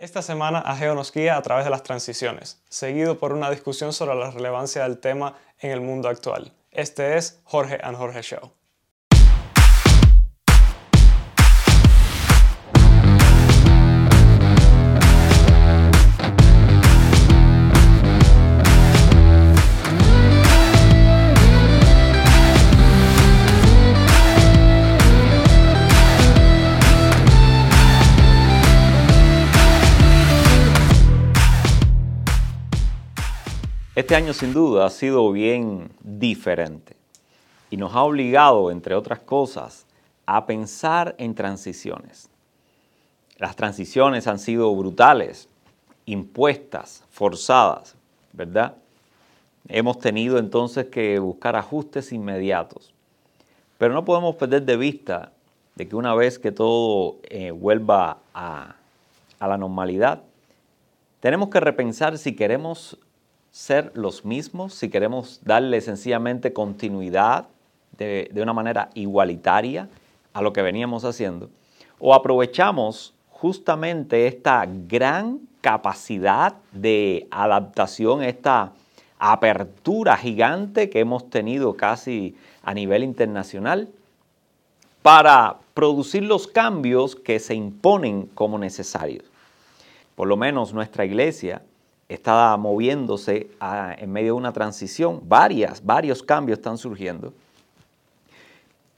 Esta semana Ageo nos guía a través de las transiciones, seguido por una discusión sobre la relevancia del tema en el mundo actual. Este es Jorge and Jorge Show. Este año sin duda ha sido bien diferente y nos ha obligado, entre otras cosas, a pensar en transiciones. Las transiciones han sido brutales, impuestas, forzadas, ¿verdad? Hemos tenido entonces que buscar ajustes inmediatos. Pero no podemos perder de vista de que una vez que todo eh, vuelva a, a la normalidad, tenemos que repensar si queremos ser los mismos, si queremos darle sencillamente continuidad de, una manera igualitaria a lo que veníamos haciendo, o aprovechamos justamente esta gran capacidad de adaptación, esta apertura gigante que hemos tenido casi a nivel internacional para producir los cambios que se imponen como necesarios. Por lo menos nuestra iglesia está moviéndose en medio de una transición. Varias, varios cambios están surgiendo.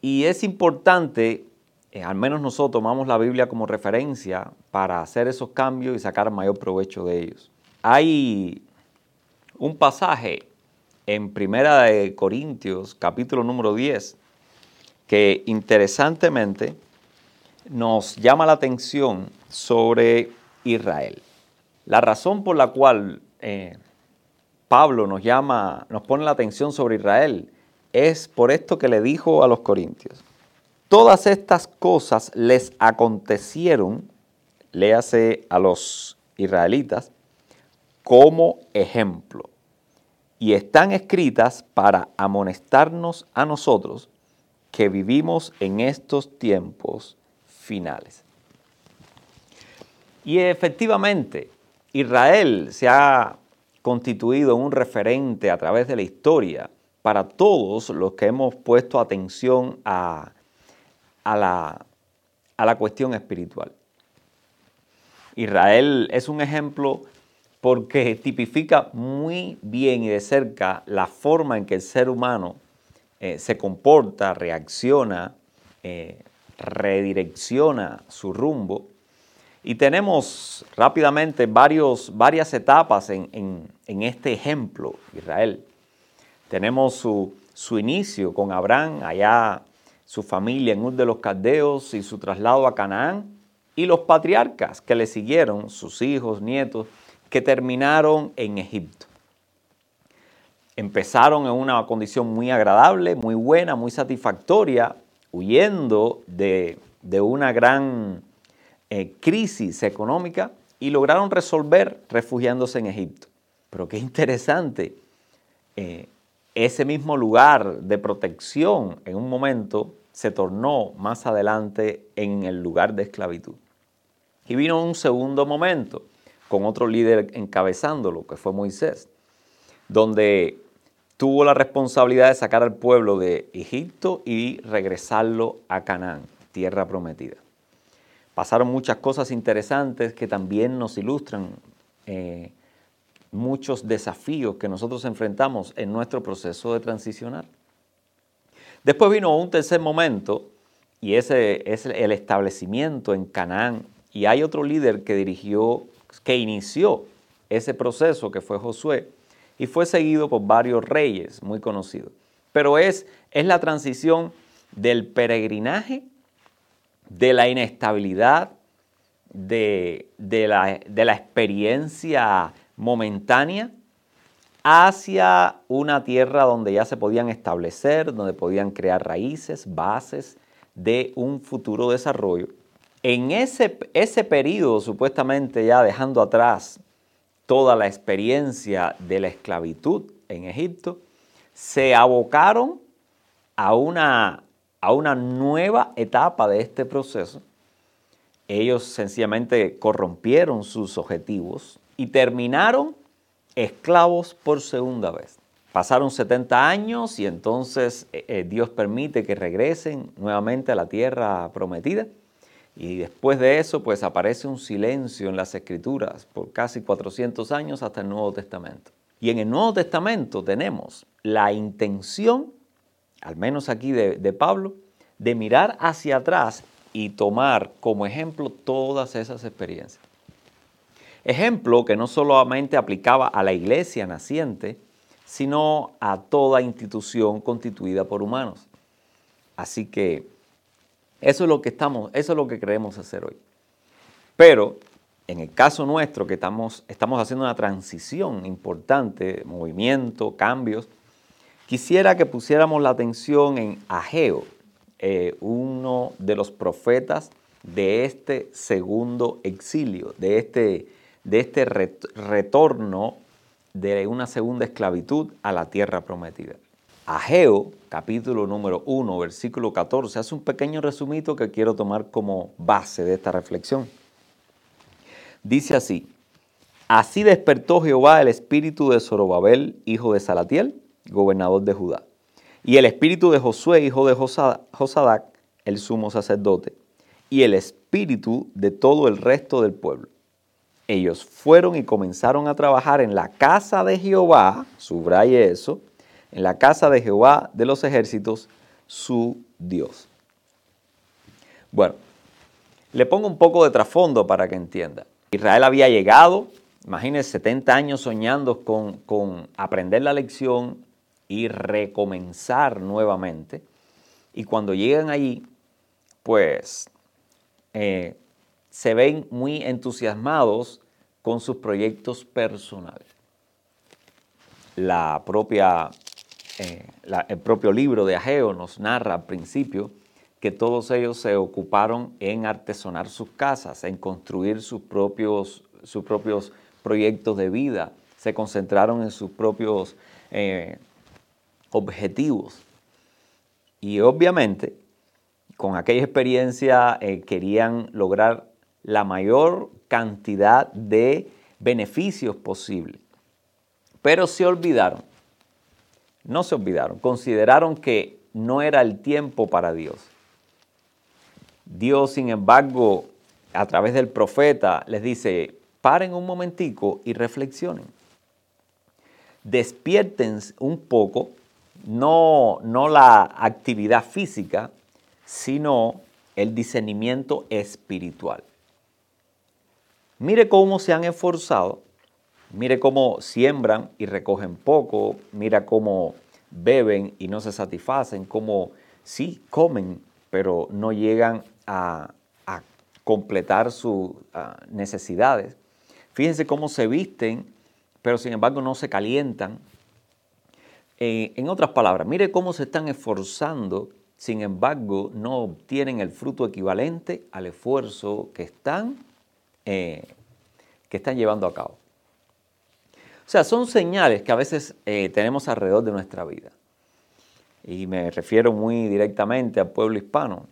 Y es importante, eh, al menos nosotros tomamos la Biblia como referencia para hacer esos cambios y sacar mayor provecho de ellos. Hay un pasaje en Primera de Corintios, capítulo número 10, que interesantemente nos llama la atención sobre Israel. La razón por la cual eh, Pablo nos llama, nos pone la atención sobre Israel, es por esto que le dijo a los corintios. Todas estas cosas les acontecieron, léase a los israelitas, como ejemplo, y están escritas para amonestarnos a nosotros que vivimos en estos tiempos finales. Y efectivamente, Israel se ha constituido un referente a través de la historia para todos los que hemos puesto atención a, la, cuestión espiritual. Israel es un ejemplo porque tipifica muy bien y de cerca la forma en que el ser humano eh, se comporta, reacciona, eh, redirecciona su rumbo y tenemos rápidamente varias etapas en, este ejemplo, Israel. Tenemos su, su, inicio con Abraham, allá su familia en Ur de los Caldeos y su traslado a Canaán, y los patriarcas que le siguieron, sus hijos, nietos, que terminaron en Egipto. Empezaron en una condición muy agradable, muy buena, muy satisfactoria, huyendo de, de una gran eh, crisis económica y lograron resolver refugiándose en Egipto. Pero qué interesante, eh, ese mismo lugar de protección en un momento se tornó más adelante en el lugar de esclavitud. Y vino un segundo momento con otro líder encabezándolo, que fue Moisés, donde tuvo la responsabilidad de sacar al pueblo de Egipto y regresarlo a Canaán, tierra prometida pasaron muchas cosas interesantes que también nos ilustran eh, muchos desafíos que nosotros enfrentamos en nuestro proceso de transicionar. Después vino un tercer momento y ese es el establecimiento en Canaán. Y hay otro líder que dirigió, que inició ese proceso, que fue Josué, y fue seguido por varios reyes muy conocidos. Pero es, es la transición del peregrinaje de la inestabilidad, de, la, de la experiencia momentánea, hacia una tierra donde ya se podían establecer, donde podían crear raíces, bases de un futuro desarrollo. En ese, ese periodo, supuestamente ya dejando atrás toda la experiencia de la esclavitud en Egipto, se abocaron a una a una nueva etapa de este proceso ellos sencillamente corrompieron sus objetivos y terminaron esclavos por segunda vez. Pasaron 70 años y entonces eh, eh, Dios permite que regresen nuevamente a la tierra prometida. Y después de eso, pues aparece un silencio en las escrituras por casi 400 años hasta el Nuevo Testamento. Y en el Nuevo Testamento tenemos la intención, al menos aquí de, Pablo, de mirar hacia atrás y tomar como ejemplo todas esas experiencias. Ejemplo que no solamente aplicaba a la iglesia naciente, sino a toda institución constituida por humanos. Así que eso es lo que estamos, eso es lo que queremos hacer hoy. Pero en el caso nuestro, que estamos, estamos haciendo una transición importante, movimiento, cambios, quisiera que pusiéramos la atención en Ageo, eh, uno de los profetas de este segundo exilio, de este, de este retorno de una segunda esclavitud a la tierra prometida. Ageo, capítulo número 1, versículo 14, hace un pequeño resumito que quiero tomar como base de esta reflexión. Dice así, así despertó Jehová el espíritu de Zorobabel, hijo de Salatiel, gobernador de Judá, y el espíritu de Josué, hijo de Josadac, el sumo sacerdote, y el espíritu de todo el resto del pueblo ellos fueron y comenzaron a trabajar en la casa de Jehová, subraye eso, en la casa de Jehová de los ejércitos, su Dios. Bueno, le pongo un poco de trasfondo para que entienda. Israel había llegado, imagínense, 70 años soñando con, aprender la lección y recomenzar nuevamente. Y cuando llegan allí, pues eh, se ven muy entusiasmados con sus proyectos personales. La propia, eh, el propio libro de Ageo nos narra al principio que todos ellos se ocuparon en artesonar sus casas, en construir sus propios, sus propios proyectos de vida, se concentraron en sus propios eh, objetivos. Y obviamente, con aquella experiencia eh, querían lograr la mayor cantidad de beneficios posibles. Pero se olvidaron, no se olvidaron, consideraron que no era el tiempo para Dios. Dios, sin embargo, a través del profeta les dice, paren un momentico y reflexionen. Despierten un poco, no, no la actividad física, sino el discernimiento espiritual. Mire cómo se han esforzado, mire cómo siembran y recogen poco, mira cómo beben y no se satisfacen, cómo sí comen, pero no llegan a, completar sus ah, necesidades. Fíjense cómo se visten, pero sin embargo no se calientan. En otras palabras, mire cómo se están esforzando, sin embargo no obtienen el fruto equivalente al esfuerzo que están eh, que están llevando a cabo. O sea, son señales que a veces eh, tenemos alrededor de nuestra vida. Y me refiero muy directamente al pueblo hispano,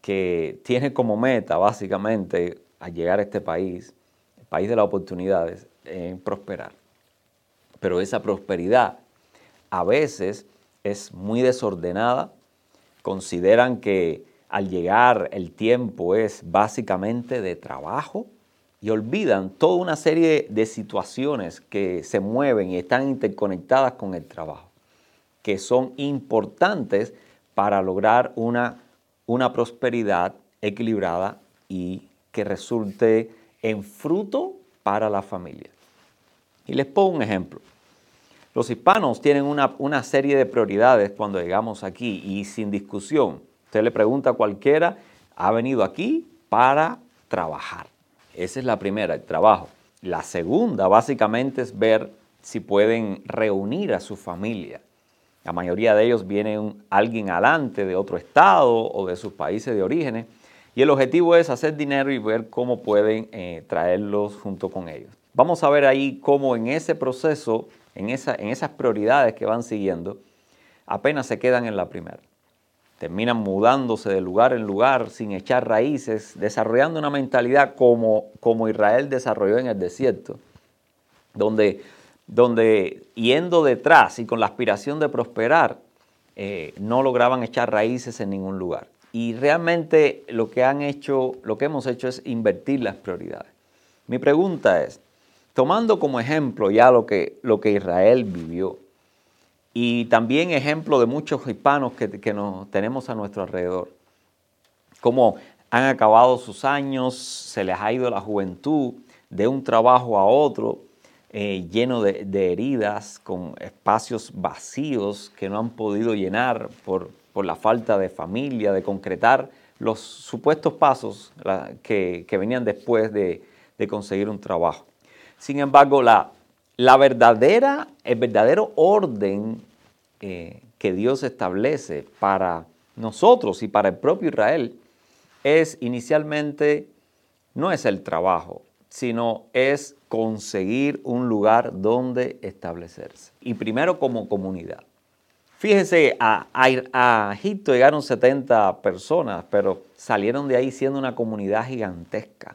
que tiene como meta básicamente al llegar a este país, el país de las oportunidades, en prosperar. Pero esa prosperidad a veces es muy desordenada, consideran que al llegar el tiempo es básicamente de trabajo y olvidan toda una serie de situaciones que se mueven y están interconectadas con el trabajo, que son importantes para lograr una, una prosperidad equilibrada y que resulte en fruto para la familia. Y les pongo un ejemplo. Los hispanos tienen una, una serie de prioridades cuando llegamos aquí y sin discusión Usted le pregunta a cualquiera, ha venido aquí para trabajar. Esa es la primera, el trabajo. La segunda, básicamente, es ver si pueden reunir a su familia. La mayoría de ellos viene alguien adelante de otro estado o de sus países de orígenes. Y el objetivo es hacer dinero y ver cómo pueden eh, traerlos junto con ellos. Vamos a ver ahí cómo en ese proceso, en, esa, en esas prioridades que van siguiendo, apenas se quedan en la primera terminan mudándose de lugar en lugar sin echar raíces, desarrollando una mentalidad como, como Israel desarrolló en el desierto, donde, donde yendo detrás y con la aspiración de prosperar, eh, no lograban echar raíces en ningún lugar. Y realmente lo que han hecho, lo que hemos hecho es invertir las prioridades. Mi pregunta es, tomando como ejemplo ya lo que, lo que Israel vivió, y también ejemplo de muchos hispanos que, nos tenemos a nuestro alrededor. Cómo han acabado sus años, se les ha ido la juventud de un trabajo a otro, eh, lleno de, heridas, con espacios vacíos que no han podido llenar por, la falta de familia, de concretar los supuestos pasos que, venían después de, de conseguir un trabajo. Sin embargo, la, la verdadera, el verdadero orden eh, que Dios establece para nosotros y para el propio Israel es inicialmente, no es el trabajo, sino es conseguir un lugar donde establecerse. Y primero como comunidad. Fíjense, a, a, Egipto llegaron 70 personas, pero salieron de ahí siendo una comunidad gigantesca.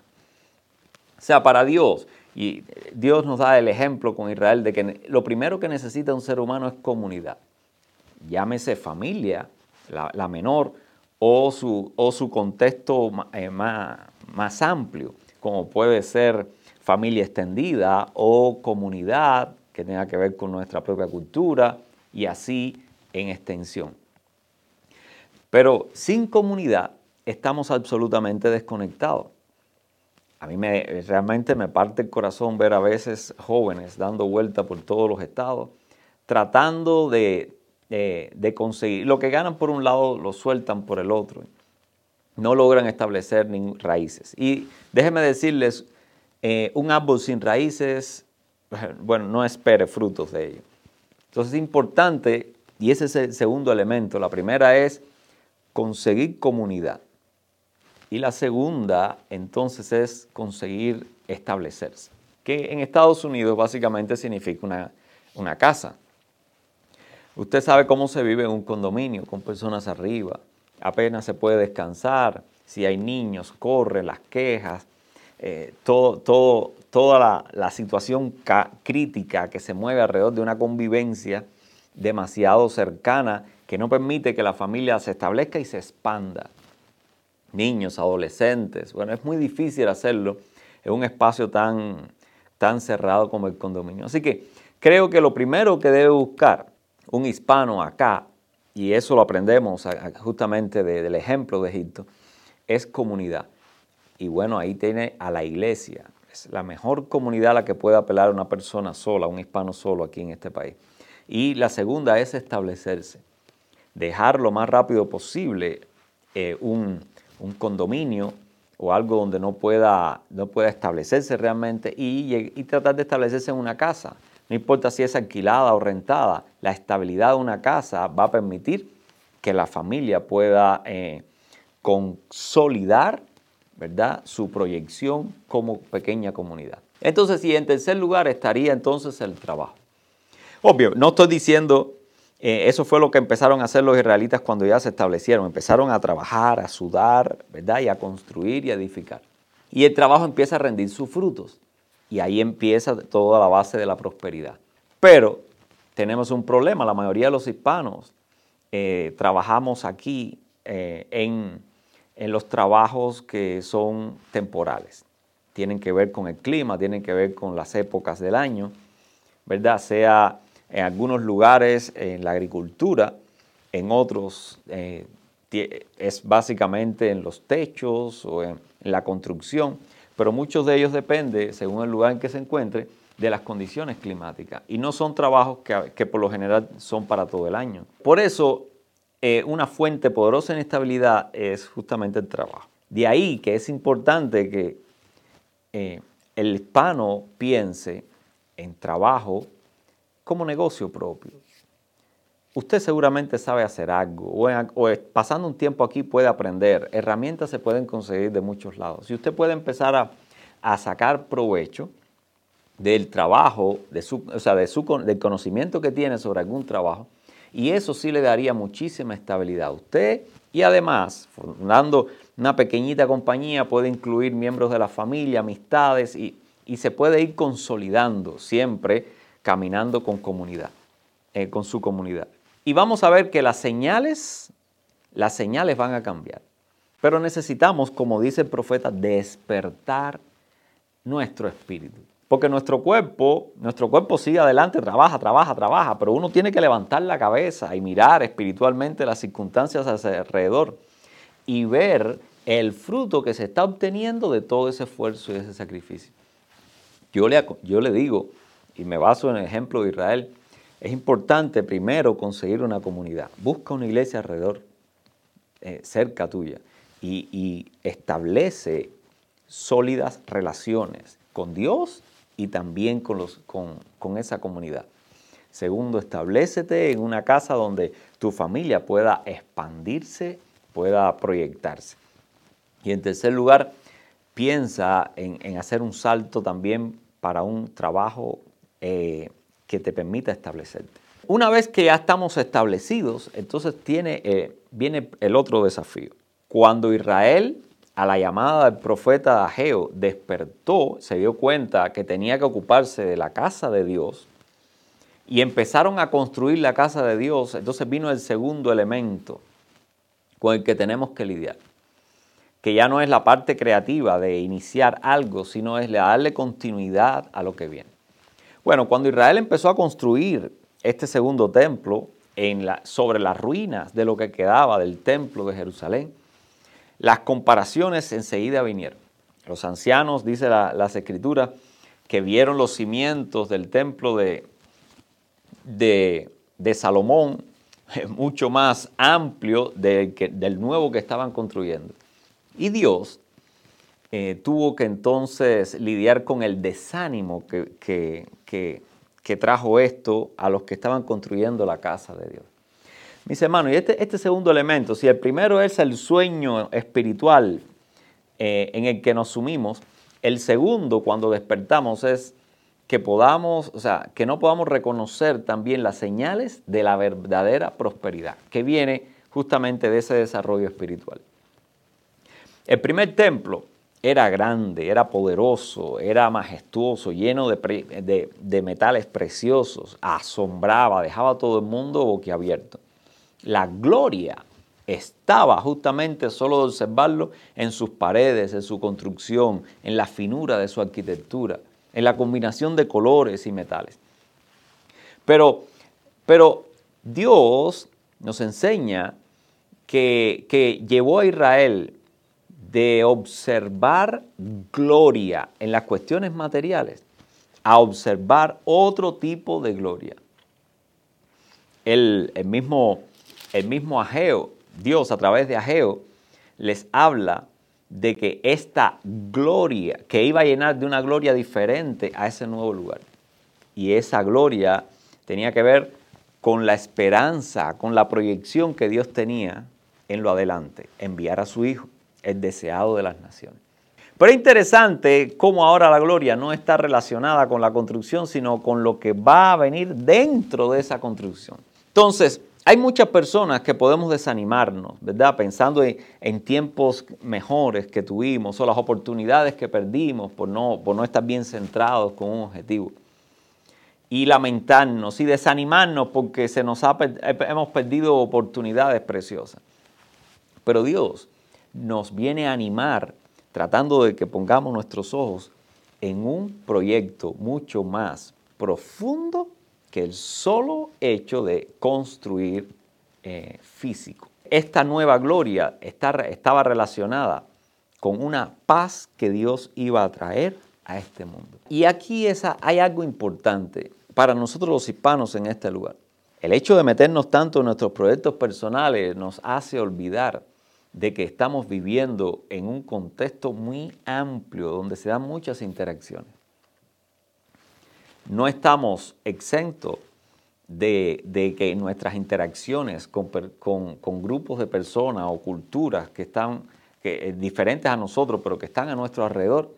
O sea, para Dios, y Dios nos da el ejemplo con Israel de que lo primero que necesita un ser humano es comunidad. Llámese familia, la, menor, o su, o su contexto eh, más, más amplio, como puede ser familia extendida o comunidad que tenga que ver con nuestra propia cultura y así en extensión. Pero sin comunidad estamos absolutamente desconectados. A mí me, realmente me parte el corazón ver a veces jóvenes dando vuelta por todos los estados, tratando de, de, conseguir. Lo que ganan por un lado lo sueltan por el otro. No logran establecer ni raíces. Y déjenme decirles, eh, un árbol sin raíces, bueno, no espere frutos de ello. Entonces es importante, y ese es el segundo elemento. La primera es conseguir comunidad. Y la segunda, entonces, es conseguir establecerse, que en Estados Unidos básicamente significa una, una casa. Usted sabe cómo se vive en un condominio con personas arriba. Apenas se puede descansar. Si hay niños, corre, las quejas, eh, toda la, la situación crítica que se mueve alrededor de una convivencia demasiado cercana que no permite que la familia se establezca y se expanda. Niños, adolescentes, bueno, es muy difícil hacerlo en un espacio tan, tan cerrado como el condominio. Así que creo que lo primero que debe buscar un hispano acá, y eso lo aprendemos justamente del ejemplo de Egipto, es comunidad. Y bueno, ahí tiene a la iglesia. Es la mejor comunidad a la que puede apelar una persona sola, un hispano solo aquí en este país. Y la segunda es establecerse. Dejar lo más rápido posible eh, un, condominio o algo donde no pueda, no pueda establecerse realmente y, y tratar de establecerse en una casa. No importa si es alquilada o rentada, la estabilidad de una casa va a permitir que la familia pueda eh, consolidar ¿verdad? su proyección como pequeña comunidad. Entonces, y en tercer lugar estaría entonces el trabajo. Obvio, no estoy diciendo, eh, eso fue lo que empezaron a hacer los israelitas cuando ya se establecieron, empezaron a trabajar, a sudar, ¿verdad? Y a construir y a edificar. Y el trabajo empieza a rendir sus frutos. Y ahí empieza toda la base de la prosperidad. Pero tenemos un problema, la mayoría de los hispanos eh, trabajamos aquí eh, en, los trabajos que son temporales. Tienen que ver con el clima, tienen que ver con las épocas del año, ¿verdad? Sea en algunos lugares en la agricultura, en otros eh, es básicamente en los techos o en la construcción pero muchos de ellos dependen, según el lugar en que se encuentre, de las condiciones climáticas y no son trabajos que, por lo general son para todo el año. Por eso, eh, una fuente poderosa en estabilidad es justamente el trabajo. De ahí que es importante que eh, el hispano piense en trabajo como negocio propio. Usted seguramente sabe hacer algo o, pasando un tiempo aquí puede aprender. Herramientas se pueden conseguir de muchos lados. Si usted puede empezar a, sacar provecho del trabajo, de su, o sea, de su, del conocimiento que tiene sobre algún trabajo, y eso sí le daría muchísima estabilidad. Usted Y además, fundando una pequeñita compañía puede incluir miembros de la familia, amistades y, se puede ir consolidando siempre caminando con comunidad, eh, con su comunidad. Y vamos a ver que las señales, las señales van a cambiar. Pero necesitamos, como dice el profeta, despertar nuestro espíritu. Porque nuestro cuerpo, nuestro cuerpo sigue adelante, trabaja, trabaja, trabaja, pero uno tiene que levantar la cabeza y mirar espiritualmente las circunstancias alrededor y ver el fruto que se está obteniendo de todo ese esfuerzo y ese sacrificio. Yo le digo, y me baso en el ejemplo de Israel, es importante primero conseguir una comunidad. Busca una iglesia alrededor, eh, cerca tuya, y, establece sólidas relaciones con Dios y también con, los, con, esa comunidad. Segundo, establecete en una casa donde tu familia pueda expandirse, pueda proyectarse. Y en tercer lugar, piensa en, hacer un salto también para un trabajo eh, que te permita establecerte. Una vez que ya estamos establecidos, entonces eh, viene el otro desafío. Cuando Israel a la llamada del profeta Ageo, despertó, se dio cuenta que tenía que ocuparse de la casa de Dios y empezaron a construir la casa de Dios, entonces vino el segundo elemento con el que tenemos que lidiar, que ya no es la parte creativa de iniciar algo, sino es darle continuidad a lo que viene. Bueno, cuando Israel empezó a construir este segundo templo sobre las ruinas de lo que quedaba del templo de Jerusalén, las comparaciones enseguida vinieron. Los ancianos, dice las escrituras, que vieron los cimientos del templo de, de, Salomón, mucho más amplio del, del, nuevo que estaban construyendo. Y Dios eh, tuvo que entonces lidiar con el desánimo que, que trajo esto a los que estaban construyendo la casa de Dios. Mis hermanos, y este, este segundo elemento, si el primero es el sueño espiritual eh, en el que nos sumimos, el segundo cuando despertamos es que podamos, o sea, que no podamos reconocer también las señales de la verdadera prosperidad, que viene justamente de ese desarrollo espiritual. El primer templo era grande, era poderoso, era majestuoso, lleno de, metales preciosos, asombraba, dejaba a todo el mundo boquiabierto. La gloria estaba justamente solo de observarlo en sus paredes, en su construcción, en la finura de su arquitectura, en la combinación de colores y metales. Pero, pero Dios nos enseña que, que llevó a Israel de observar gloria en las cuestiones materiales a observar otro tipo de gloria. El, el mismo el mismo Ageo, Dios a través de Ageo, les habla de que esta gloria, que iba a llenar de una gloria diferente a ese nuevo lugar. Y esa gloria tenía que ver con la esperanza, con la proyección que Dios tenía en lo adelante, enviar a su Hijo, el deseado de las naciones. Pero es interesante cómo ahora la gloria no está relacionada con la construcción, sino con lo que va a venir dentro de esa construcción. Entonces, hay muchas personas que podemos desanimarnos, ¿verdad? Pensando en, tiempos mejores que tuvimos o las oportunidades que perdimos por no, estar bien centrados con un objetivo. Y lamentarnos y desanimarnos porque se nos hemos perdido oportunidades preciosas. Pero Dios nos viene a animar tratando de que pongamos nuestros ojos en un proyecto mucho más profundo que el solo hecho de construir eh, físico. Esta nueva gloria estaba relacionada con una paz que Dios iba a traer a este mundo. Y aquí hay algo importante para nosotros los hispanos en este lugar. El hecho de meternos tanto en nuestros proyectos personales nos hace olvidar de que estamos viviendo en un contexto muy amplio donde se dan muchas interacciones no estamos exentos de, que nuestras interacciones con, grupos de personas o culturas que están eh, diferentes a nosotros, pero que están a nuestro alrededor,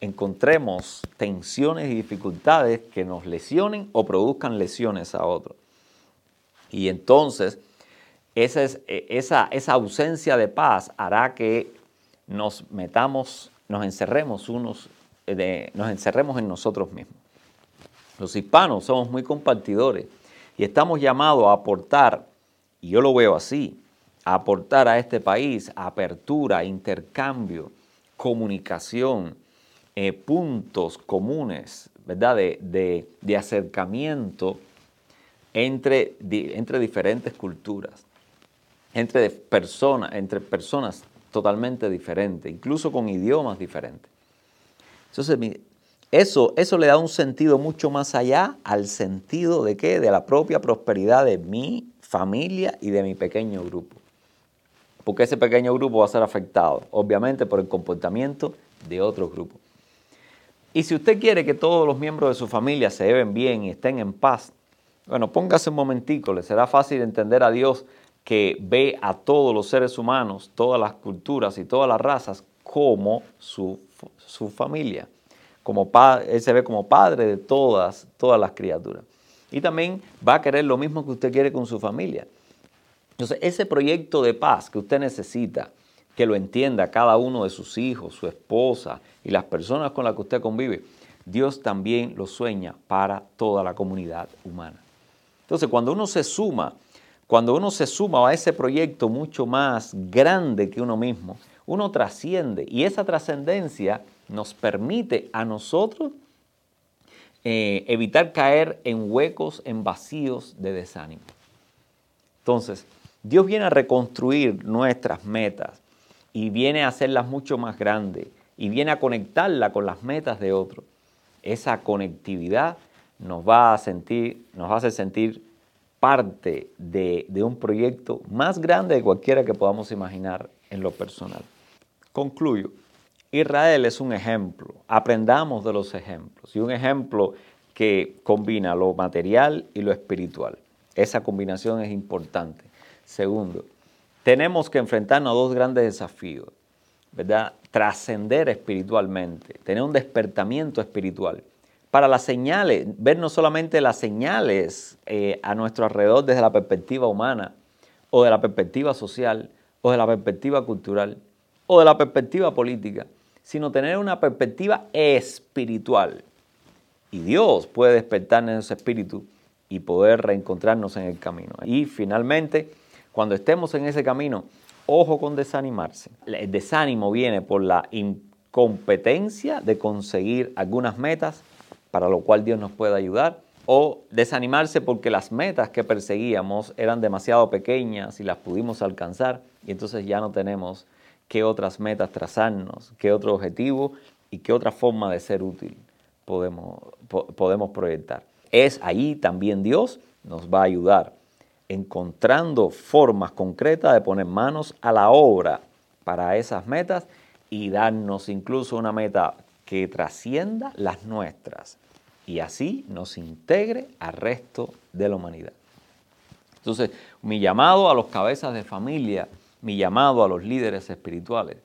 encontremos tensiones y dificultades que nos lesionen o produzcan lesiones a otros. Y entonces esa, es, e, esa, esa ausencia de paz hará que nos metamos, nos encerremos unos, de, nos en nosotros mismos. Los hispanos somos muy compartidores y estamos llamados a aportar, y yo lo veo así, a aportar a este país apertura, intercambio, comunicación, eh, puntos comunes, ¿verdad? De, de, acercamiento entre, entre diferentes culturas, entre personas, entre personas totalmente diferentes, incluso con idiomas diferentes. Entonces, eso, eso le da un sentido mucho más allá al sentido de qué? De la propia prosperidad de mi familia y de mi pequeño grupo. Porque ese pequeño grupo va a ser afectado, obviamente, por el comportamiento de otros grupos. Y si usted quiere que todos los miembros de su familia se lleven bien y estén en paz, bueno, póngase un momentico, le será fácil entender a Dios que ve a todos los seres humanos, todas las culturas y todas las razas como su, su familia como él se ve como padre de todas, todas las criaturas. Y también va a querer lo mismo que usted quiere con su familia. Entonces, ese proyecto de paz que usted necesita, que lo entienda cada uno de sus hijos, su esposa y las personas con las que usted convive, Dios también lo sueña para toda la comunidad humana. Entonces, cuando uno se suma, cuando uno se suma a ese proyecto mucho más grande que uno mismo, uno trasciende y esa trascendencia nos permite a nosotros eh, evitar caer en huecos, en vacíos de desánimo. Entonces, Dios viene a reconstruir nuestras metas y viene a hacerlas mucho más grandes y viene a conectarla con las metas de otros. Esa conectividad nos va a sentir, nos hacer sentir parte de, un proyecto más grande de cualquiera que podamos imaginar en lo personal. Concluyo. Israel es un ejemplo, aprendamos de los ejemplos y un ejemplo que combina lo material y lo espiritual. Esa combinación es importante. Segundo, tenemos que enfrentarnos a dos grandes desafíos, ¿verdad? Trascender espiritualmente, tener un despertamiento espiritual. Para las señales, ver no solamente las señales eh, a nuestro alrededor desde la perspectiva humana, o de la perspectiva social, o de la perspectiva cultural, o de la perspectiva política, sino tener una perspectiva espiritual. Y Dios puede despertarnos ese espíritu y poder reencontrarnos en el camino. Y finalmente, cuando estemos en ese camino, ojo con desanimarse. El desánimo viene por la incompetencia de conseguir algunas metas, para lo cual Dios nos puede ayudar, o desanimarse porque las metas que perseguíamos eran demasiado pequeñas y las pudimos alcanzar y entonces ya no tenemos qué otras metas trazarnos, qué otro objetivo y qué otra forma de ser útil podemos, podemos proyectar. Es ahí también Dios nos va a ayudar, encontrando formas concretas de poner manos a la obra para esas metas y darnos incluso una meta que trascienda las nuestras y así nos integre al resto de la humanidad. Entonces, mi llamado a los cabezas de familia mi llamado a los líderes espirituales,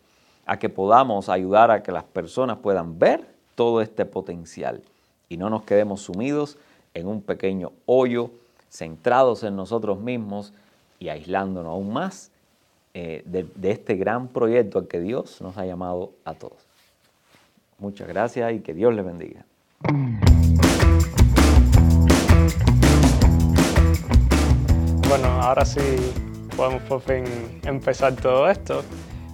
a que podamos ayudar a que las personas puedan ver todo este potencial y no nos quedemos sumidos en un pequeño hoyo, centrados en nosotros mismos y aislándonos aún más eh, de, de este gran proyecto al que Dios nos ha llamado a todos. Muchas gracias y que Dios les bendiga. Bueno, ahora sí podemos por fin empezar todo esto.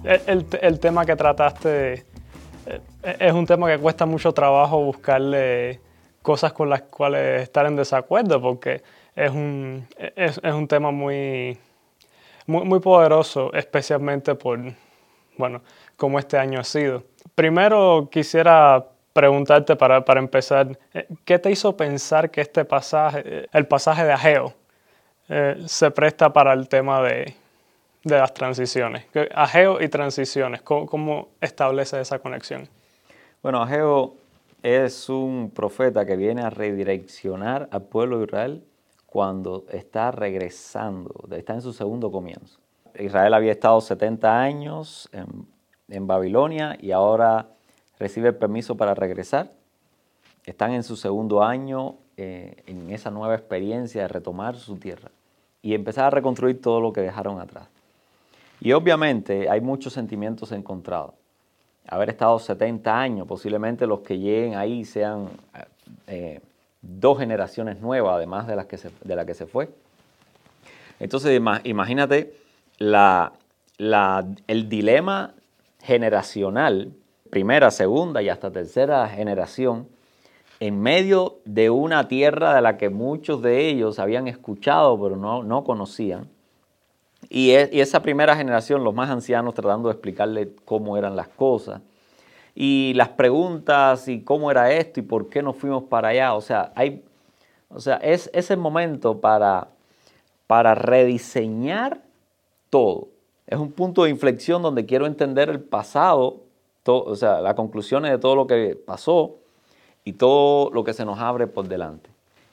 El, tema que trataste eh, es un tema que cuesta mucho trabajo buscarle cosas con las cuales estar en desacuerdo porque es un, es, un tema muy, muy, muy, poderoso, especialmente por, bueno, como este año ha sido. Primero quisiera preguntarte para, para empezar, eh, ¿qué te hizo pensar que este pasaje, el pasaje de Ageo, eh, se presta para el tema de, las transiciones. Ageo y transiciones, ¿cómo, establece esa conexión? Bueno, Ageo es un profeta que viene a redireccionar al pueblo de Israel cuando está regresando, está en su segundo comienzo. Israel había estado 70 años en, Babilonia y ahora recibe permiso para regresar. Están en su segundo año eh, en esa nueva experiencia de retomar su tierra. Y empezar a reconstruir todo lo que dejaron atrás. Y obviamente hay muchos sentimientos encontrados. Haber estado 70 años, posiblemente los que lleguen ahí sean eh, dos generaciones nuevas, además de, las que de la que se fue. Entonces, imagínate el dilema generacional, primera, segunda y hasta tercera generación, en medio de una tierra de la que muchos de ellos habían escuchado pero no, no conocían. Y, esa primera generación, los más ancianos, tratando de explicarle cómo eran las cosas. Y las preguntas y cómo era esto y por qué nos fuimos para allá. O sea, hay, o sea es ese momento para, para rediseñar todo. Es un punto de inflexión donde quiero entender el pasado, o sea, las conclusiones de todo lo que pasó y todo lo que se nos abre por delante.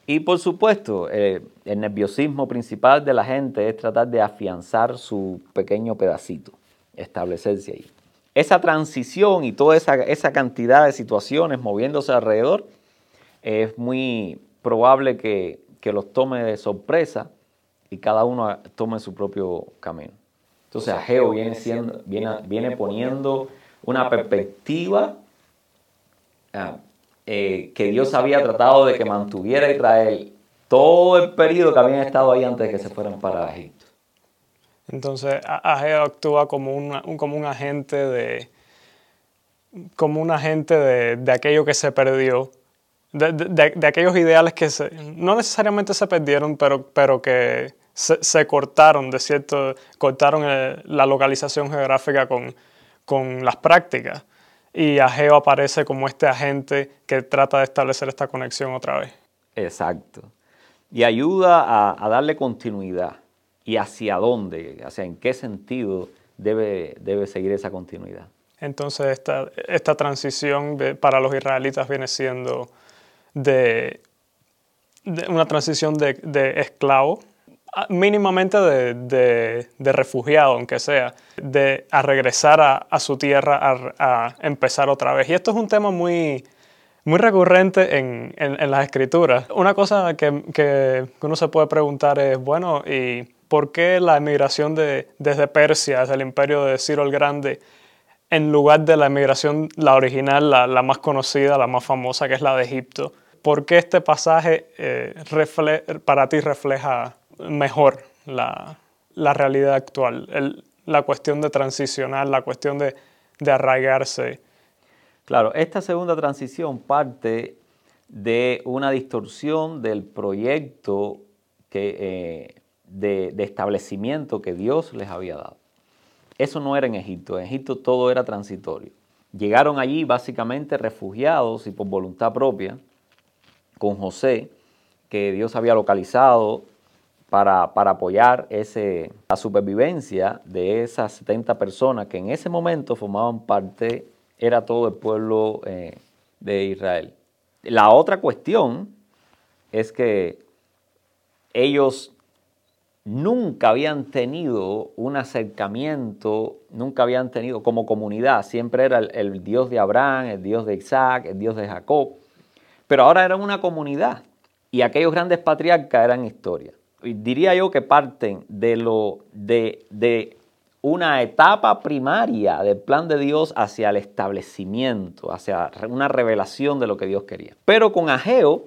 Y por supuesto, eh, el nerviosismo principal de la gente es tratar de afianzar su pequeño pedacito, establecerse ahí. Esa transición y toda esa, esa cantidad de situaciones moviéndose alrededor, es muy probable que, que los tome de sorpresa y cada uno tome su propio camino. Entonces Ageo viene, siendo, viene, viene poniendo una perspectiva ah, eh, que Dios había tratado de que mantuviera Israel todo el periodo que habían estado ahí antes de que se fueran para Egipto. Entonces Ageo actúa como, un, como un agente de como un agente de, de aquello que se perdió, de, de, aquellos ideales que no necesariamente se perdieron, pero, pero que se, se cortaron, de cierto, cortaron la localización geográfica con, con las prácticas y Ageo aparece como este agente que trata de establecer esta conexión otra vez. Exacto. Y ayuda a, darle continuidad. ¿Y hacia dónde? Hacia en qué sentido debe, debe seguir esa continuidad? Entonces esta, esta transición para los israelitas viene siendo de, una transición de, de esclavo mínimamente de, refugiado, aunque sea, de a regresar a, su tierra, a, empezar otra vez. Y esto es un tema muy, recurrente en, las escrituras. Una cosa que, uno se puede preguntar es, bueno, ¿y por qué la emigración de, desde Persia, desde el imperio de Ciro el Grande, en lugar de la emigración, la original, la, más conocida, la más famosa, que es la de Egipto? ¿Por qué este pasaje eh, para ti refleja mejor la, realidad actual, la cuestión de transicionar, la cuestión de, arraigarse. Claro, esta segunda transición parte de una distorsión del proyecto que, eh, de, de, establecimiento que Dios les había dado. Eso no era en Egipto, en Egipto todo era transitorio. Llegaron allí básicamente refugiados y por voluntad propia, con José, que Dios había localizado para, apoyar ese, la supervivencia de esas 70 personas que en ese momento formaban parte, era todo el pueblo eh, de Israel. La otra cuestión es que ellos nunca habían tenido un acercamiento, nunca habían tenido como comunidad, siempre era el, el, Dios de Abraham, el Dios de Isaac, el Dios de Jacob, pero ahora eran una comunidad y aquellos grandes patriarcas eran historia diría yo que parten de, lo, de, de una etapa primaria del plan de Dios hacia el establecimiento, hacia una revelación de lo que Dios quería. Pero con Ageo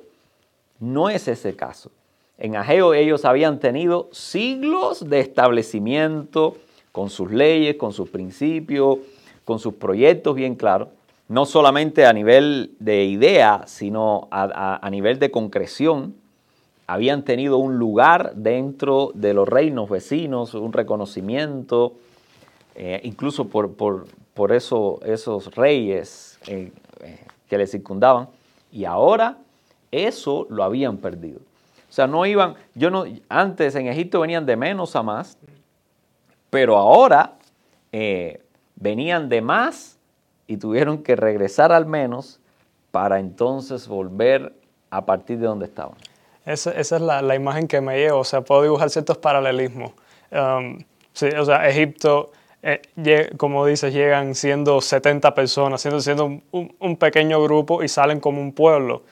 no es ese caso. En Ageo ellos habían tenido siglos de establecimiento con sus leyes, con sus principios, con sus proyectos bien claros, no solamente a nivel de idea, sino a, a nivel de concreción habían tenido un lugar dentro de los reinos vecinos, un reconocimiento, eh, incluso por, por, eso, esos reyes eh, eh, que les circundaban, y ahora eso lo habían perdido. O sea, no iban, yo no, antes en Egipto venían de menos a más, pero ahora venían de más y tuvieron que regresar al menos para entonces volver a partir de donde estaban. Esa, es la, imagen que me llevo, o sea, puedo dibujar ciertos paralelismos. Um, sí, o sea, Egipto eh, como dices, llegan siendo 70 personas, siendo, siendo un, pequeño grupo y salen como un pueblo.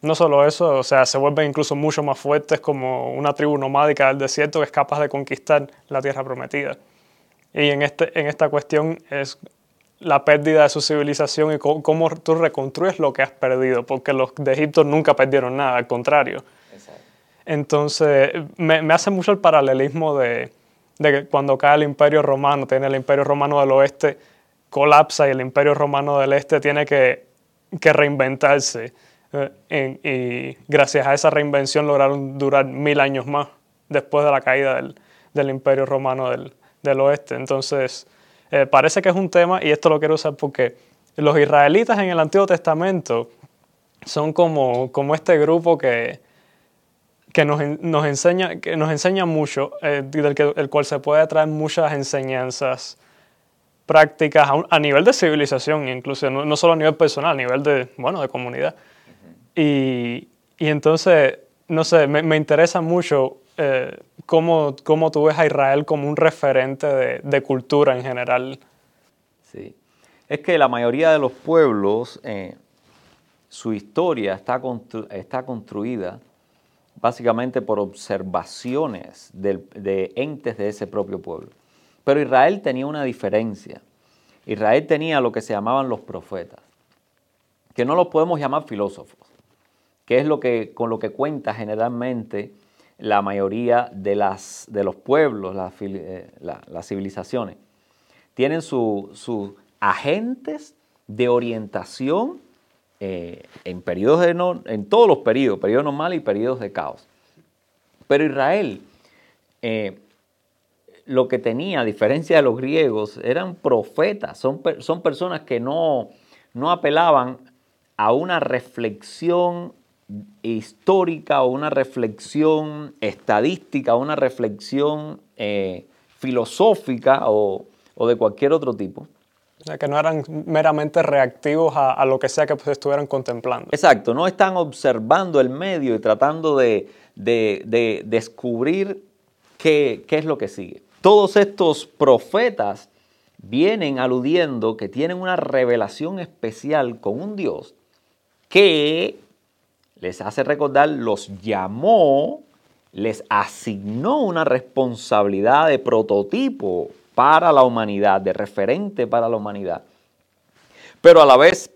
No solo eso, o sea, se vuelven incluso mucho más fuertes como una tribu nomádica del desierto que es capaz de conquistar la tierra prometida. Y en, este, en esta cuestión es la pérdida de su civilización y cómo, tú reconstruyes lo que has perdido, porque los de Egipto nunca perdieron nada, al contrario. Entonces, me, me hace mucho el paralelismo de, de que cuando cae el imperio romano, tiene el imperio romano del oeste, colapsa y el imperio romano del este tiene que, que reinventarse. Eh, y gracias a esa reinvención lograron durar mil años más después de la caída del, del imperio romano del, del oeste. Entonces, eh, parece que es un tema, y esto lo quiero usar porque los israelitas en el Antiguo Testamento son como, como este grupo que, que nos, nos, enseña, que nos enseña mucho, eh, del que, el cual se puede traer muchas enseñanzas prácticas a, nivel de civilización, incluso no, no, solo a nivel personal, a nivel de, bueno, de comunidad. y, y, entonces, no sé, me, me interesa mucho eh, cómo, cómo, tú ves a Israel como un referente de, de, cultura en general. Sí, es que la mayoría de los pueblos, eh, su historia está, está construida básicamente por observaciones de, entes de ese propio pueblo. Pero Israel tenía una diferencia. Israel tenía lo que se llamaban los profetas, que no los podemos llamar filósofos, que es lo que, con lo que cuenta generalmente la mayoría de, los pueblos, eh, las, civilizaciones. Tienen sus agentes de orientación eh, en, periodos de en todos los periodos, periodos normales y periodos de caos. Pero Israel, eh, lo que tenía, a diferencia de los griegos, eran profetas, son, son personas que no, no apelaban a una reflexión histórica o una reflexión estadística, una reflexión eh, filosófica o, o de cualquier otro tipo, o sea, que no eran meramente reactivos a, lo que sea que pues, estuvieran contemplando. Exacto, no están observando el medio y tratando de, descubrir qué, qué es lo que sigue. Todos estos profetas vienen aludiendo que tienen una revelación especial con un Dios que les hace recordar, los llamó, les asignó una responsabilidad de prototipo para la humanidad, de referente para la humanidad, pero a la vez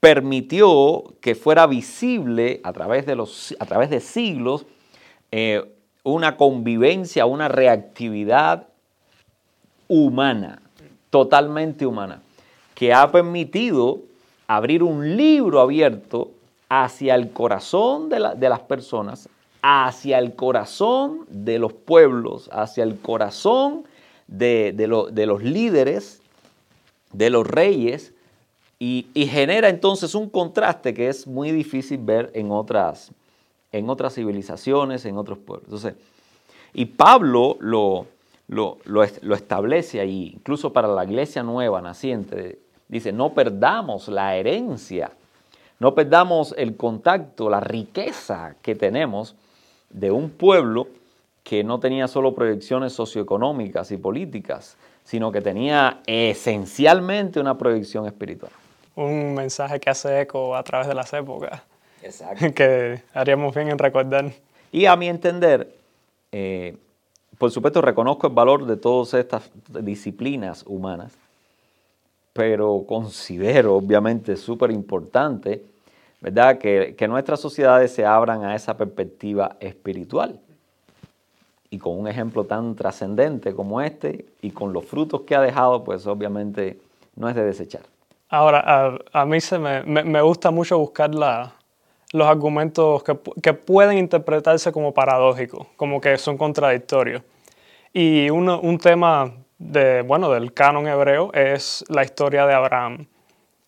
permitió que fuera visible a través de, los, a través de siglos eh, una convivencia, una reactividad humana, totalmente humana, que ha permitido abrir un libro abierto hacia el corazón de, de las personas, hacia el corazón de los pueblos, hacia el corazón de, los líderes, de los reyes, y, genera entonces un contraste que es muy difícil ver en otras, en otras civilizaciones, en otros pueblos. Entonces, y Pablo lo, lo, lo, establece ahí, incluso para la iglesia nueva, naciente, dice, no perdamos la herencia, no perdamos el contacto, la riqueza que tenemos de un pueblo que no tenía solo proyecciones socioeconómicas y políticas, sino que tenía esencialmente una proyección espiritual. Un mensaje que hace eco a través de las épocas. Exacto. Que haríamos bien en recordar. Y a mi entender, eh, por supuesto reconozco el valor de todas estas disciplinas humanas, pero considero obviamente súper importante, ¿verdad?, que, que nuestras sociedades se abran a esa perspectiva espiritual y con un ejemplo tan trascendente como este y con los frutos que ha dejado, pues obviamente no es de desechar. Ahora, a, mí se me, me, gusta mucho buscar la, los argumentos que, que, pueden interpretarse como paradójicos, como que son contradictorios. Y uno, un tema de, bueno, del canon hebreo es la historia de Abraham.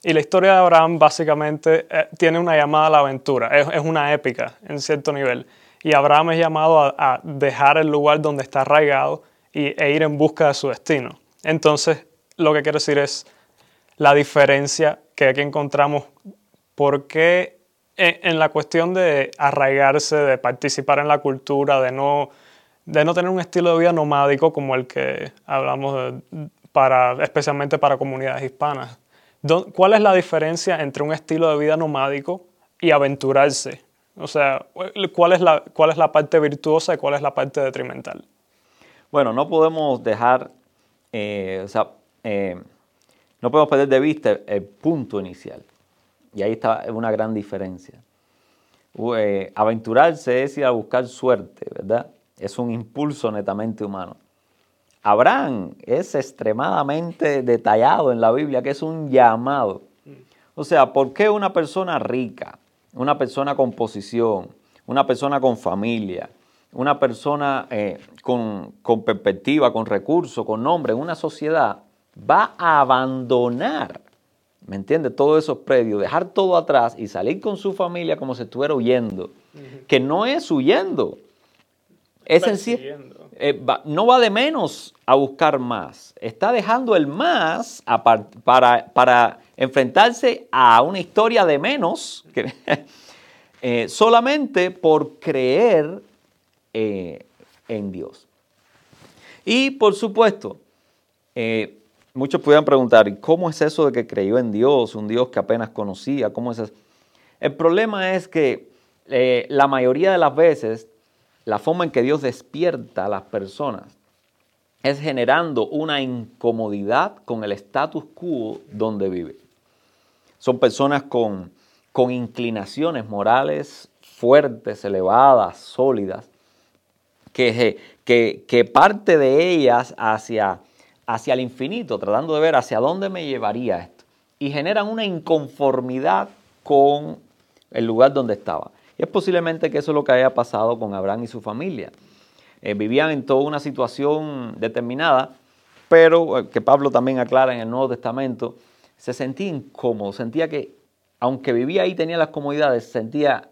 Y la historia de Abraham básicamente eh, tiene una llamada a la aventura, es, es una épica en cierto nivel. Y Abraham es llamado a, dejar el lugar donde está arraigado y, e ir en busca de su destino. Entonces, lo que quiero decir es la diferencia que aquí encontramos, porque en, la cuestión de arraigarse, de participar en la cultura, de no, de no tener un estilo de vida nomádico como el que hablamos para, especialmente para comunidades hispanas. ¿Cuál es la diferencia entre un estilo de vida nomádico y aventurarse? O sea, ¿cuál es la, cuál es la parte virtuosa y cuál es la parte detrimental? Bueno, no podemos dejar, eh, o sea, eh, no podemos perder de vista el, punto inicial. Y ahí está una gran diferencia. Eh, aventurarse es ir a buscar suerte, ¿verdad? Es un impulso netamente humano. Abraham es extremadamente detallado en la Biblia que es un llamado. O sea, ¿por qué una persona rica, una persona con posición, una persona con familia, una persona eh, con, con perspectiva, con recursos, con nombre en una sociedad va a abandonar, ¿me entiendes? Todos esos predios, dejar todo atrás y salir con su familia como si estuviera huyendo, que no es huyendo, es sencillo. Eh, no va de menos a buscar más, está dejando el más para, para, enfrentarse a una historia de menos, eh, solamente por creer eh, en Dios. Y por supuesto, muchos pudieran preguntar, ¿cómo es eso de que creyó en Dios, un Dios que apenas conocía? ¿Cómo es eso? El problema es que la mayoría de las veces la forma en que Dios despierta a las personas es generando una incomodidad con el status quo donde vive. Son personas con, con inclinaciones morales fuertes, elevadas, sólidas, que, que, que, parte de ellas hacia, hacia el infinito, tratando de ver hacia dónde me llevaría esto. Y generan una inconformidad con el lugar donde estaba. Y es posiblemente que eso es lo que haya pasado con Abraham y su familia. Eh, vivían en toda una situación determinada, pero eh, que Pablo también aclara en el Nuevo Testamento, se sentía incómodo, sentía que, aunque vivía ahí, tenía las comodidades, sentía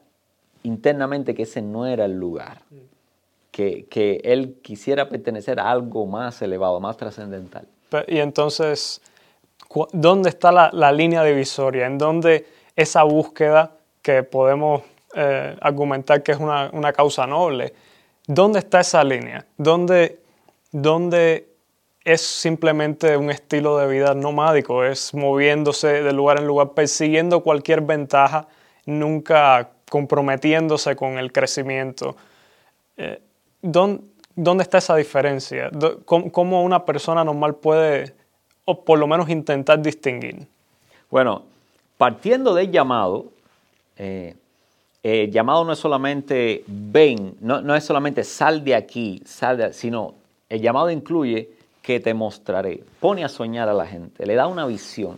internamente que ese no era el lugar, que, que él quisiera pertenecer a algo más elevado, más trascendental. Y entonces, ¿dónde está la, la línea divisoria? ¿En dónde esa búsqueda que podemos eh, argumentar que es una, causa noble. ¿Dónde está esa línea? ¿Dónde, ¿Dónde, es simplemente un estilo de vida nomádico? Es moviéndose de lugar en lugar, persiguiendo cualquier ventaja, nunca comprometiéndose con el crecimiento. Eh, ¿dónde, está esa diferencia? ¿Cómo, una persona normal puede, o por lo menos intentar distinguir? Bueno, partiendo del llamado, eh, llamado no es solamente ven, no, es solamente sal de aquí, sal sino el llamado incluye que te mostraré. Pone a soñar a la gente, le da una visión.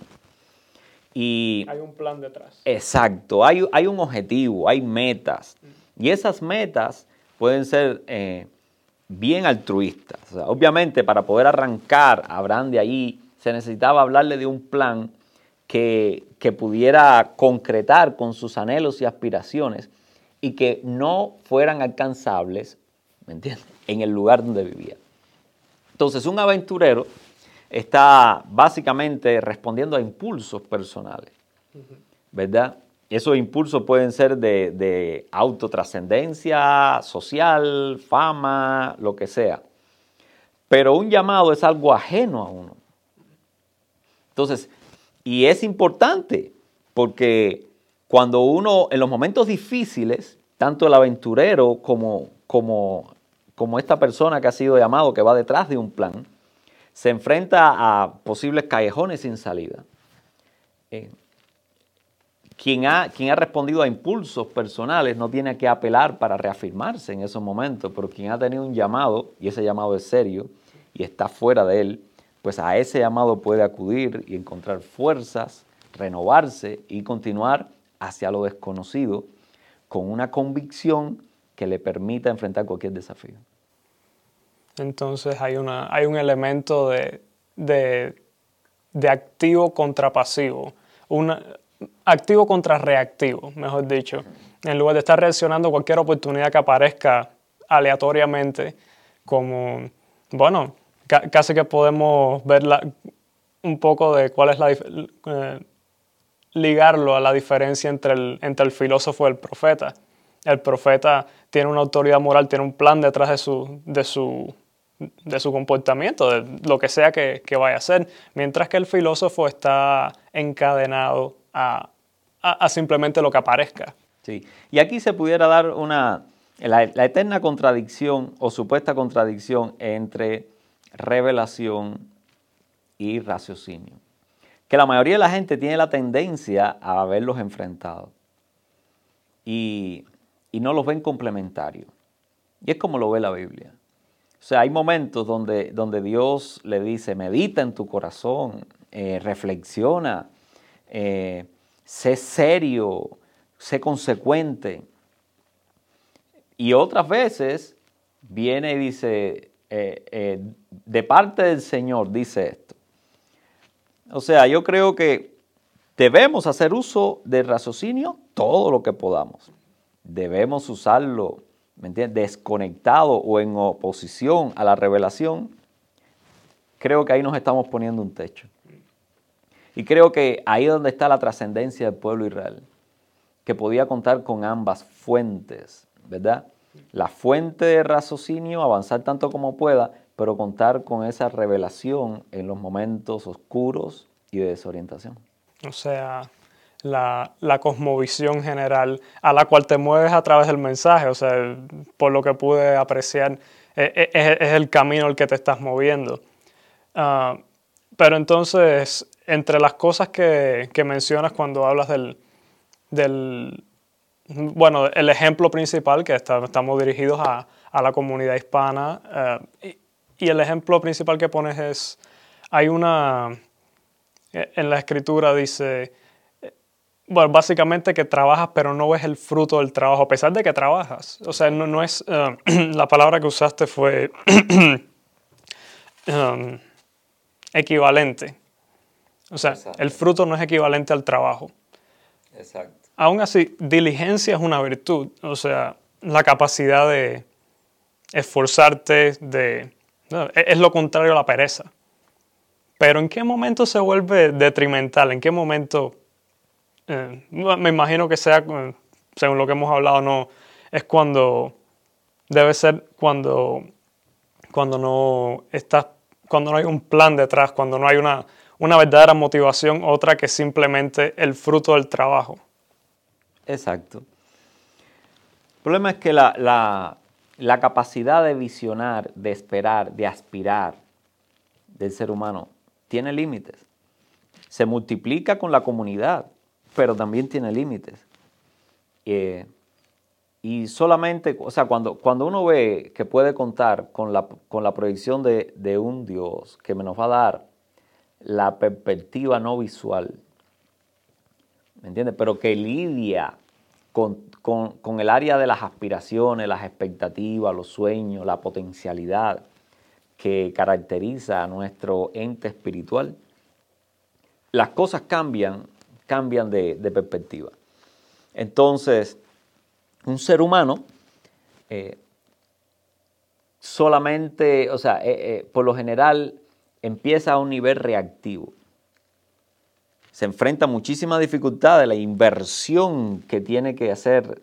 Y, hay un plan detrás. Exacto, hay, hay un objetivo, hay metas. Y esas metas pueden ser eh, bien altruistas. obviamente, para poder arrancar a Abraham de ahí, se necesitaba hablarle de un plan que, pudiera concretar con sus anhelos y aspiraciones y que no fueran alcanzables, ¿me entiendes?, en el lugar donde vivía. Entonces, un aventurero está básicamente respondiendo a impulsos personales, ¿verdad? Esos impulsos pueden ser de, de autotrascendencia social, fama, lo que sea. Pero un llamado es algo ajeno a uno. Entonces, y es importante porque cuando uno, en los momentos difíciles, tanto el aventurero como, como, como esta persona que ha sido llamado, que va detrás de un plan, se enfrenta a posibles callejones sin salida. Eh, quien, ha, quien ha respondido a impulsos personales no tiene que apelar para reafirmarse en esos momentos, pero quien ha tenido un llamado, y ese llamado es serio, y está fuera de él, pues a ese llamado puede acudir y encontrar fuerzas, renovarse y continuar hacia lo desconocido con una convicción que le permita enfrentar cualquier desafío. Entonces hay, una, hay un elemento de, de, activo contra pasivo, un activo contra reactivo, mejor dicho. En lugar de estar reaccionando a cualquier oportunidad que aparezca aleatoriamente, como, bueno, casi que podemos ver un poco de cuál es la eh, ligarlo a la diferencia entre el, entre el filósofo y el profeta. El profeta tiene una autoridad moral, tiene un plan detrás de su, de su, de su comportamiento, de lo que sea que, vaya a hacer, mientras que el filósofo está encadenado a, simplemente lo que aparezca. Sí, y aquí se pudiera dar una, la, eterna contradicción o supuesta contradicción entre revelación y raciocinio, que la mayoría de la gente tiene la tendencia a verlos enfrentados y, y no los ven complementarios. Y es como lo ve la Biblia. O sea, hay momentos donde, donde Dios le dice, medita en tu corazón, eh, reflexiona, eh, sé serio, sé consecuente. Y otras veces viene y dice, eh, de parte del Señor dice esto. O sea, yo creo que debemos hacer uso del raciocinio todo lo que podamos. Debemos usarlo desconectado o en oposición a la revelación, creo que ahí nos estamos poniendo un techo. Y creo que ahí es donde está la trascendencia del pueblo Israel, que podía contar con ambas fuentes, ¿verdad? La fuente de raciocinio, avanzar tanto como pueda, pero contar con esa revelación en los momentos oscuros y de desorientación. O sea, la, cosmovisión general a la cual te mueves a través del mensaje. O sea, por lo que pude apreciar, e, e, es, el camino al que te estás moviendo. Ah, pero entonces, entre las cosas que, mencionas cuando hablas del, del, bueno, el ejemplo principal, que estamos dirigidos a, la comunidad hispana, eh, y, y, el ejemplo principal que pones es, hay una, en la escritura dice, bueno, básicamente que trabajas pero no ves el fruto del trabajo, a pesar de que trabajas. O sea, no, no es, eh, la palabra que usaste fue um, equivalente. O sea, el fruto no es equivalente al trabajo. Exacto. Aún así, diligencia es una virtud, o sea, la capacidad de esforzarte, de... es lo contrario a la pereza. Pero ¿en qué momento se vuelve detrimental? ¿En qué momento eh, me imagino que sea, eh, según lo que hemos hablado, no es cuando debe ser cuando, cuando no estás, cuando no hay un plan detrás, cuando no hay una, una verdadera motivación, otra que simplemente el fruto del trabajo. Exacto. El problema es que la, la, la capacidad de visionar, de esperar, de aspirar del ser humano tiene límites. Se multiplica con la comunidad pero también tiene límites. Eh, y solamente, o sea, cuando, cuando uno ve que puede contar con la, con la proyección de, un Dios que nos va a dar la perspectiva no visual, ¿me entiendes? Pero que lidia con, con, el área de las aspiraciones, las expectativas, los sueños, la potencialidad que caracteriza a nuestro ente espiritual, las cosas cambian cambian de, perspectiva. Entonces, un ser humano eh, solamente, o sea, eh, eh, por lo general empieza a un nivel reactivo. Se enfrenta a muchísimas dificultades, la inversión que tiene que hacer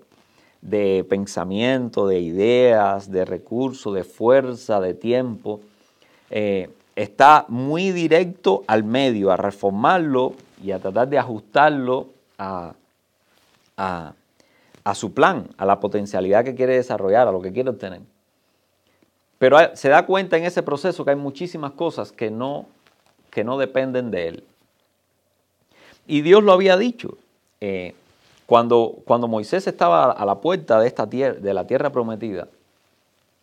de pensamiento, de ideas, de recursos, de fuerza, de tiempo, está muy directo al medio, a reformarlo y a tratar de ajustarlo a, su plan, a la potencialidad que quiere desarrollar, a lo que quiere obtener. Pero se da cuenta en ese proceso que hay muchísimas cosas que no, que no dependen de él. Y Dios lo había dicho. Eh, cuando, cuando, Moisés estaba a la puerta de, esta de la tierra prometida,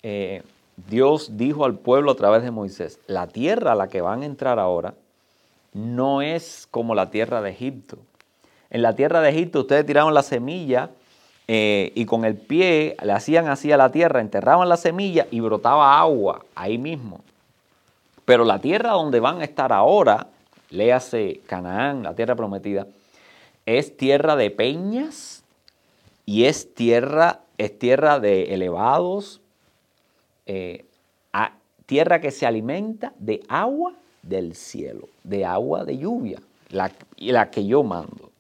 eh, Dios dijo al pueblo a través de Moisés, la tierra a la que van a entrar ahora no es como la tierra de Egipto. En la tierra de Egipto ustedes tiraron la semilla eh, y con el pie le hacían así a la tierra, enterraban la semilla y brotaba agua ahí mismo. Pero la tierra donde van a estar ahora, léase Canaán, la tierra prometida, es tierra de peñas y es tierra, es tierra de elevados, eh, tierra que se alimenta de agua del cielo, de agua de lluvia, la, la que yo mando,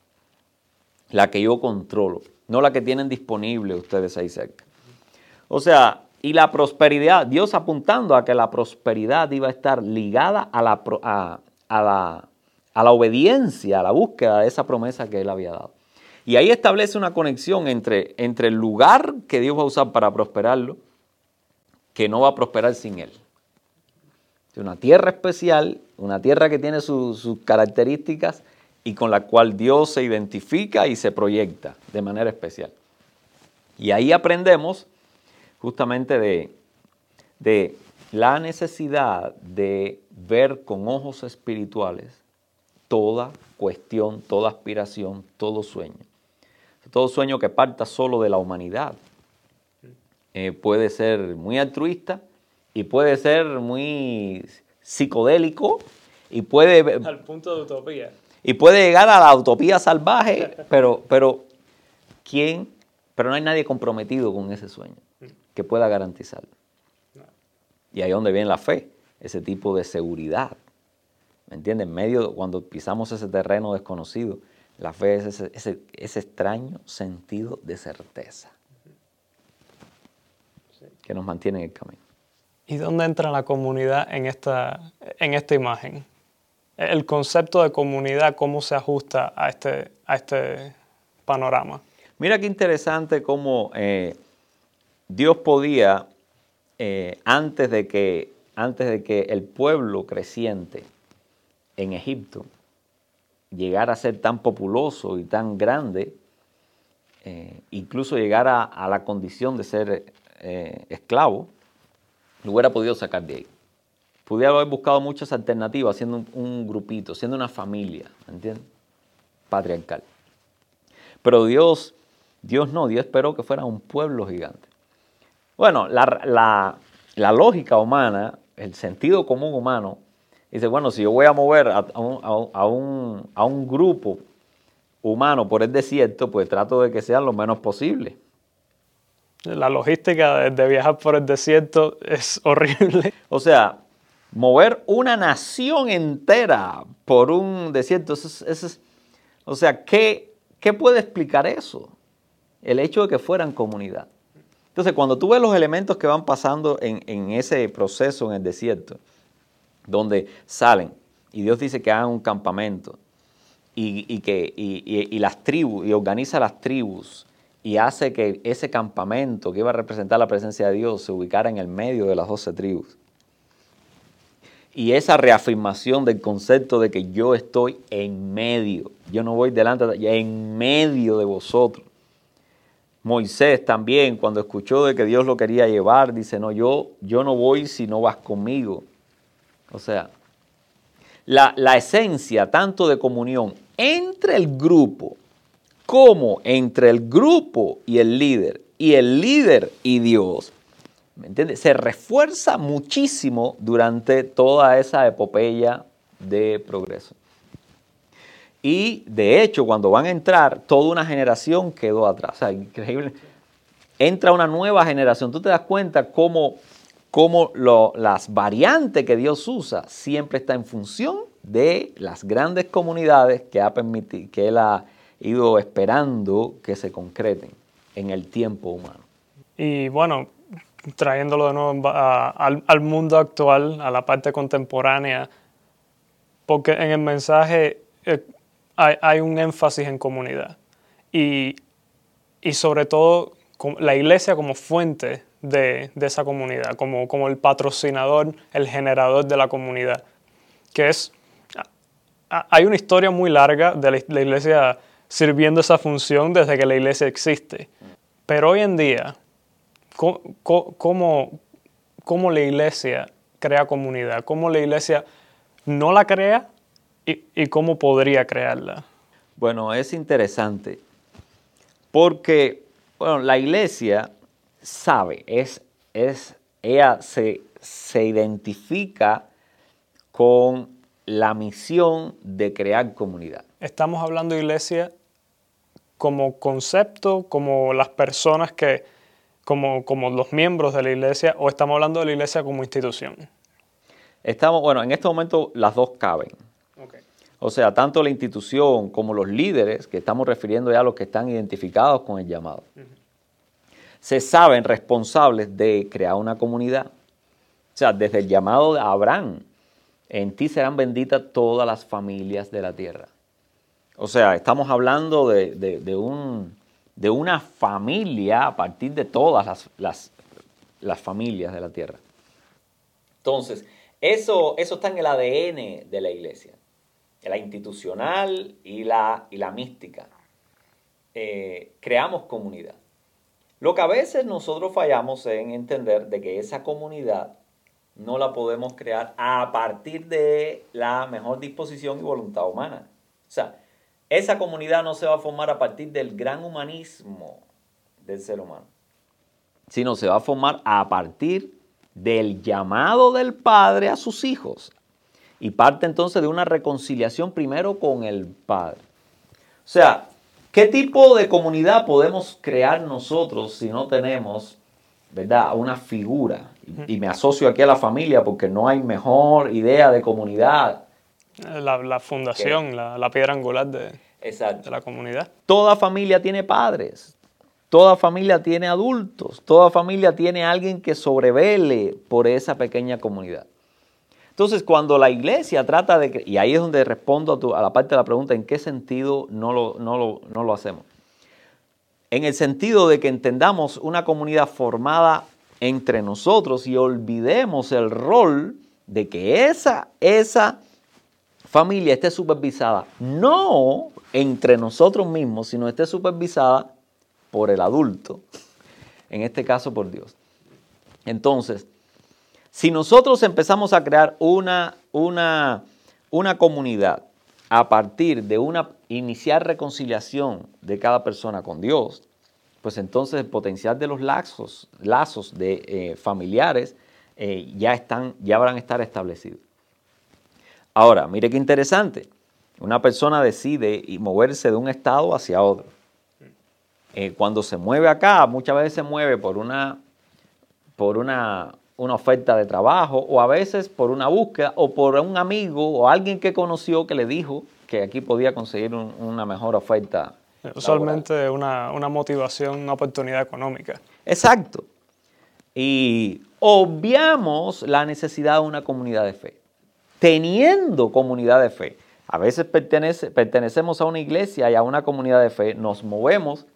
la que yo controlo, no la que tienen disponible ustedes ahí cerca. O sea, Y la prosperidad, Dios apuntando a que la prosperidad iba a estar ligada a la, a, la, a la obediencia, a la búsqueda de esa promesa que Él había dado. Y ahí establece una conexión entre, entre el lugar que Dios va a usar para prosperarlo, que no va a prosperar sin Él. Una tierra especial, una tierra que tiene sus características y con la cual Dios se identifica y se proyecta de manera especial. Y ahí aprendemos justamente de, de la necesidad de ver con ojos espirituales toda cuestión, toda aspiración, todo sueño. Todo sueño que parta solo de la humanidad eh, puede ser muy altruista y puede ser muy psicodélico y puede... Al punto de utopía. Y puede llegar a la utopía salvaje, pero, pero ¿quién? Pero no hay nadie comprometido con ese sueño que pueda garantizarlo. Y ahí es donde viene la fe, ese tipo de seguridad. ¿Me entiendes? En medio, cuando pisamos ese terreno desconocido, la fe es ese, extraño sentido de certeza que nos mantiene en el camino. ¿Y dónde entra la comunidad en esta, en esta imagen? El concepto de comunidad, ¿cómo se ajusta a este, a este panorama? Mira qué interesante cómo eh, Dios podía, eh, antes, de que, antes de que el pueblo creciente en Egipto llegar a ser tan populoso y tan grande, eh, incluso llegar a, la condición de ser esclavo, lo hubiera podido sacar de ahí. Pudiera haber buscado muchas alternativas, siendo un, grupito, siendo una familia, ¿entiendes? Patriarcal. Pero Dios, Dios no, Dios esperó que fuera un pueblo gigante. Bueno, la, lógica humana, el sentido común humano, Dice, bueno, si yo voy a mover a, un, a, un, grupo humano por el desierto, pues trato de que sean lo menos posible. La logística de, viajar por el desierto es horrible. O sea, mover una nación entera por un desierto, es, o sea, ¿qué, ¿qué puede explicar eso? El hecho de que fueran comunidad. Entonces, cuando tú ves los elementos que van pasando en, en ese proceso en el desierto, donde salen y Dios dice que hagan un campamento y, que, y, las tribus, y organiza las tribus y hace que ese campamento que iba a representar la presencia de Dios se ubicara en el medio de las doce tribus. Y esa reafirmación del concepto de que yo estoy en medio, yo no voy delante, de, en medio de vosotros. Moisés también, cuando escuchó de que Dios lo quería llevar, dice, no, yo, yo no voy si no vas conmigo. O sea, la, esencia tanto de comunión entre el grupo como entre el grupo y el líder y el líder y Dios, ¿me entiendes? Se refuerza muchísimo durante toda esa epopeya de progreso. Y de hecho, cuando van a entrar, toda una generación quedó atrás. O sea, increíble. Entra una nueva generación. Tú te das cuenta cómo cómo las variantes que Dios usa siempre está en función de las grandes comunidades que, ha permitido, que Él ido esperando que se concreten en el tiempo humano. Y bueno, trayéndolo de nuevo al, mundo actual, a la parte contemporánea, porque en el mensaje eh, hay, un énfasis en comunidad y, y sobre todo la iglesia como fuente de, esa comunidad, como, como el patrocinador, el generador de la comunidad, que es, hay una historia muy larga de la, iglesia sirviendo esa función desde que la iglesia existe, pero hoy en día, ¿cómo, cómo, la iglesia crea comunidad? ¿Cómo la iglesia no la crea y, y cómo podría crearla? Bueno, es interesante porque bueno, la iglesia sabe, es, es, ella se, se identifica con la misión de crear comunidad. Estamos hablando de iglesia como concepto, como las personas que, como, como los miembros de la iglesia, o estamos hablando de la iglesia como institución. Estamos, bueno, en este momento las dos caben. O sea, tanto la institución como los líderes, que estamos refiriendo ya a los que están identificados con el llamado. se saben responsables de crear una comunidad. O sea, desde el llamado de Abraham, en ti serán benditas todas las familias de la tierra. O sea, estamos hablando de, un, de una familia a partir de todas las, las, familias de la tierra. Entonces, eso, eso está en el ADN de la iglesia, la institucional y la, y la mística. Eh, creamos comunidad. Lo que a veces nosotros fallamos en entender de que esa comunidad no la podemos crear a partir de la mejor disposición y voluntad humana. O sea, esa comunidad no se va a formar a partir del gran humanismo del ser humano, sino se va a formar a partir del llamado del Padre a sus hijos. Y parte entonces de una reconciliación primero con el Padre. O sea, ¿qué tipo de comunidad podemos crear nosotros si no tenemos, ¿verdad?, una figura. Y, me asocio aquí a la familia porque no hay mejor idea de comunidad la, fundación, la, piedra angular de, de la comunidad. Toda familia tiene padres, toda familia tiene adultos, toda familia tiene alguien que sobrevele por esa pequeña comunidad. Entonces, cuando la iglesia trata de... Y ahí es donde respondo a, a la parte de la pregunta, ¿en qué sentido no lo, no lo, no lo hacemos? En el sentido de que entendamos una comunidad formada entre nosotros y olvidemos el rol de que esa, esa familia esté supervisada no entre nosotros mismos, sino esté supervisada por el adulto, en este caso por Dios. Entonces, si nosotros empezamos a crear una, una, una comunidad a partir de una iniciar reconciliación de cada persona con Dios, pues entonces el potencial de los lazos, lazos de eh, familiares eh, ya, están, ya habrán estar establecidos. Ahora, mire qué interesante. Una persona decide moverse de un estado hacia otro. Eh, cuando se mueve acá, muchas veces se mueve por una, por una, una oferta de trabajo o a veces por una búsqueda o por un amigo o alguien que conoció que le dijo que aquí podía conseguir una mejor oferta. Usualmente una, una motivación, una oportunidad económica. Exacto. Y obviamos la necesidad de una comunidad de fe teniendo comunidad de fe. A veces pertenecemos a una iglesia y a una comunidad de fe, nos movemos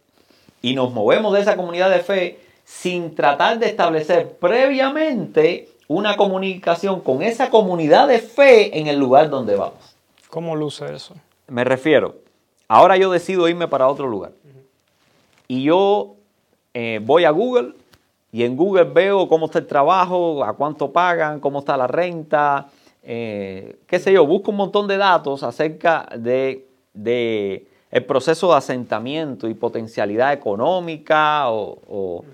y nos movemos de esa comunidad de fe sin tratar de establecer previamente una comunicación con esa comunidad de fe en el lugar donde vamos. ¿Cómo luce eso? Me refiero, ahora yo decido irme para otro lugar y yo eh, voy a Google y en Google veo cómo está el trabajo, a cuánto pagan, cómo está la renta, eh, qué sé yo, busco un montón de datos acerca de, el proceso de asentamiento y potencialidad económica o,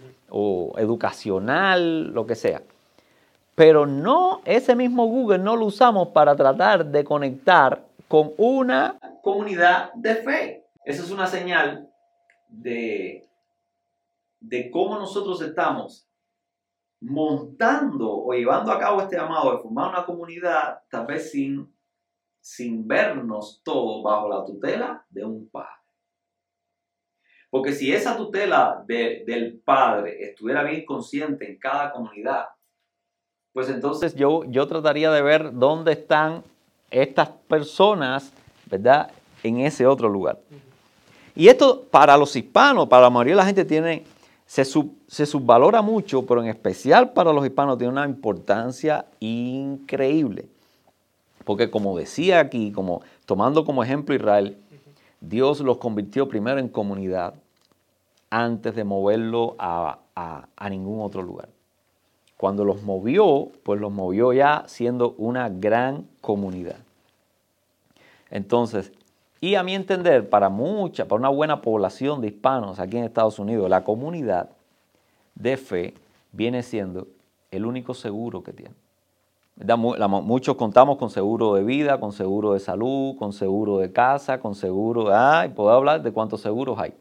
educacional, lo que sea. Pero no, ese mismo Google no lo usamos para tratar de conectar con una comunidad de fe. Esa es una señal de, de cómo nosotros estamos montando o llevando a cabo este llamado de formar una comunidad, tal vez sin, sin vernos todos bajo la tutela de un padre. Porque si esa tutela del padre estuviera bien consciente en cada comunidad, pues entonces yo, yo trataría de ver dónde están estas personas, ¿verdad? En ese otro lugar. Y esto para los hispanos, para la mayoría de la gente tiene se, subvalora mucho, pero en especial para los hispanos tiene una importancia increíble. Porque como decía aquí, como tomando como ejemplo Israel, Dios los convirtió primero en comunidad antes de moverlo a, a, ningún otro lugar. Cuando los movió, pues los movió ya siendo una gran comunidad. Entonces, y a mi entender, para mucha, para una buena población de hispanos aquí en Estados Unidos, la comunidad de fe viene siendo el único seguro que tiene. Muchos contamos con seguro de vida, con seguro de salud, con seguro de casa, con seguro... Ah, puedo hablar de cuántos seguros hay.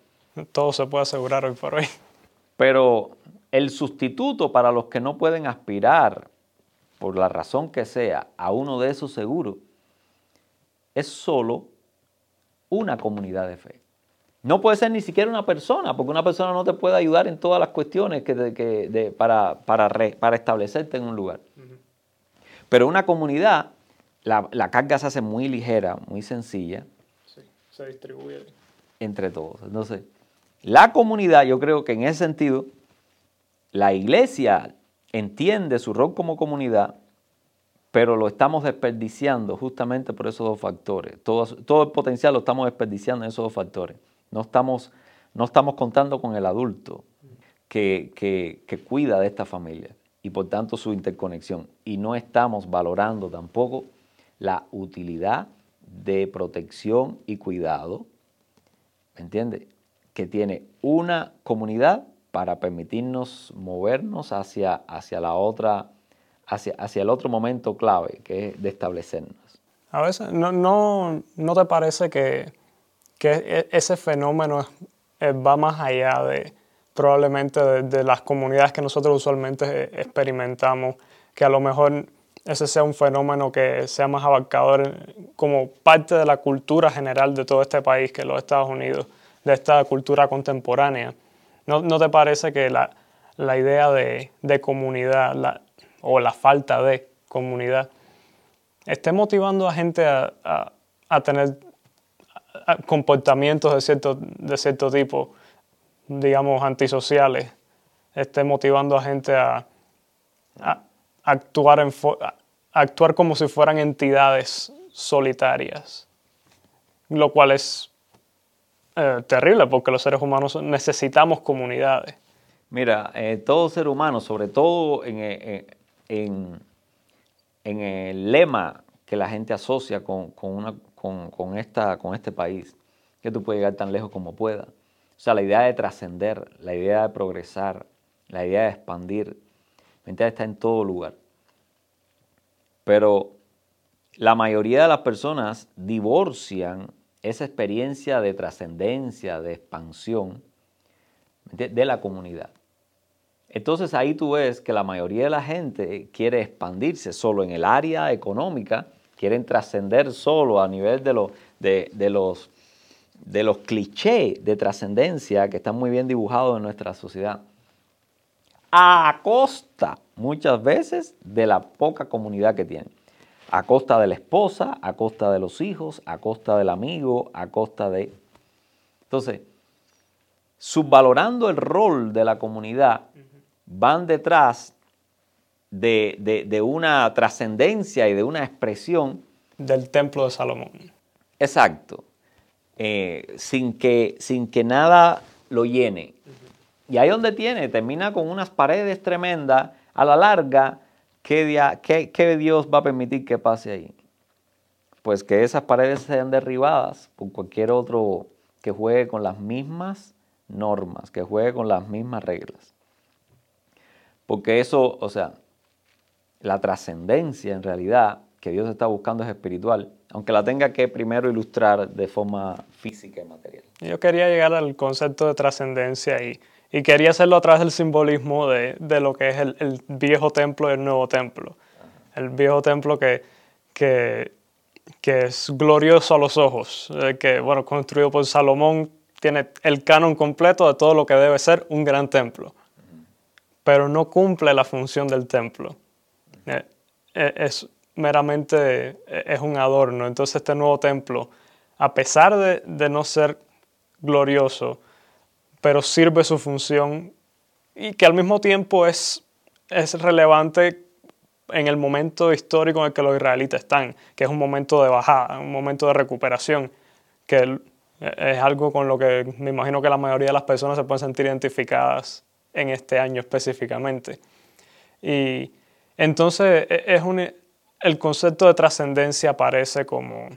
Todo se puede asegurar hoy por hoy. Pero el sustituto para los que no pueden aspirar, por la razón que sea, a uno de esos seguros, es solo una comunidad de fe. No puede ser ni siquiera una persona, porque una persona no te puede ayudar en todas las cuestiones que, para, para, establecerte en un lugar. Pero una comunidad, la, la, carga se hace muy ligera, muy sencilla. Sí, se distribuye. Entre todos. Entonces, la comunidad, yo creo que en ese sentido, la iglesia entiende su rol como comunidad, pero lo estamos desperdiciando justamente por esos dos factores. Todo, todo el potencial lo estamos desperdiciando en esos dos factores. No estamos, no estamos contando con el adulto que, que, cuida de esta familia y por tanto su interconexión. Y no estamos valorando tampoco la utilidad de protección y cuidado, ¿me entiende? Que tiene una comunidad para permitirnos movernos hacia, hacia la otra, hacia, hacia el otro momento clave, que es de establecernos. A veces, ¿no, no, no te parece que que e, ese fenómeno va más allá de probablemente de, las comunidades que nosotros usualmente experimentamos, que a lo mejor ese sea un fenómeno que sea más abarcador como parte de la cultura general de todo este país, que los Estados Unidos, de esta cultura contemporánea. ¿No, no te parece que la, la idea de, de comunidad o la falta de comunidad esté motivando a gente a, a, tener comportamientos de cierto, de cierto tipo, digamos, antisociales, esté motivando a gente a, actuar, en, como si fueran entidades solitarias, lo cual es eh, terrible porque los seres humanos necesitamos comunidades. Mira, eh, todo ser humano, sobre todo en, eh, en, el lema que la gente asocia con, con esta, con este país, que tú puedes llegar tan lejos como puedas. O sea, la idea de trascender, la idea de progresar, la idea de expandir, mentira está en todo lugar. Pero la mayoría de las personas divorcian esa experiencia de trascendencia, de expansión de la comunidad. Entonces ahí tú ves que la mayoría de la gente quiere expandirse solo en el área económica quieren trascender solo a nivel de, de, los, de los clichés de trascendencia que están muy bien dibujados en nuestra sociedad, a costa muchas veces de la poca comunidad que tienen. A costa de la esposa, a costa de los hijos, a costa del amigo, a costa de... Entonces, subvalorando el rol de la comunidad, van detrás de, una trascendencia y de una expresión. Del templo de Salomón. Exacto. Eh, sin, que, sin que nada lo llene. Y ahí donde tiene, termina con unas paredes tremendas, a la larga, ¿qué, qué, Dios va a permitir que pase ahí? Pues que esas paredes sean derribadas por cualquier otro que juegue con las mismas normas, que juegue con las mismas reglas. Porque eso, o sea, la trascendencia en realidad que Dios está buscando es espiritual, aunque la tenga que primero ilustrar de forma física y material. Yo quería llegar al concepto de trascendencia y, y, quería hacerlo a través del simbolismo de, de lo que es el, el, viejo templo y el nuevo templo. El viejo templo que, que, que, es glorioso a los ojos, eh, que, bueno, construido por Salomón, tiene el canon completo de todo lo que debe ser un gran templo, pero no cumple la función del templo eh, eh, es meramente eh, es un adorno. Entonces este nuevo templo, a pesar de, no ser glorioso, pero sirve su función y que al mismo tiempo es, es relevante en el momento histórico en el que los israelitas están, que es un momento de bajada, un momento de recuperación, que es algo con lo que me imagino que la mayoría de las personas se pueden sentir identificadas en este año específicamente. Y entonces, e, es un, el concepto de trascendencia aparece como,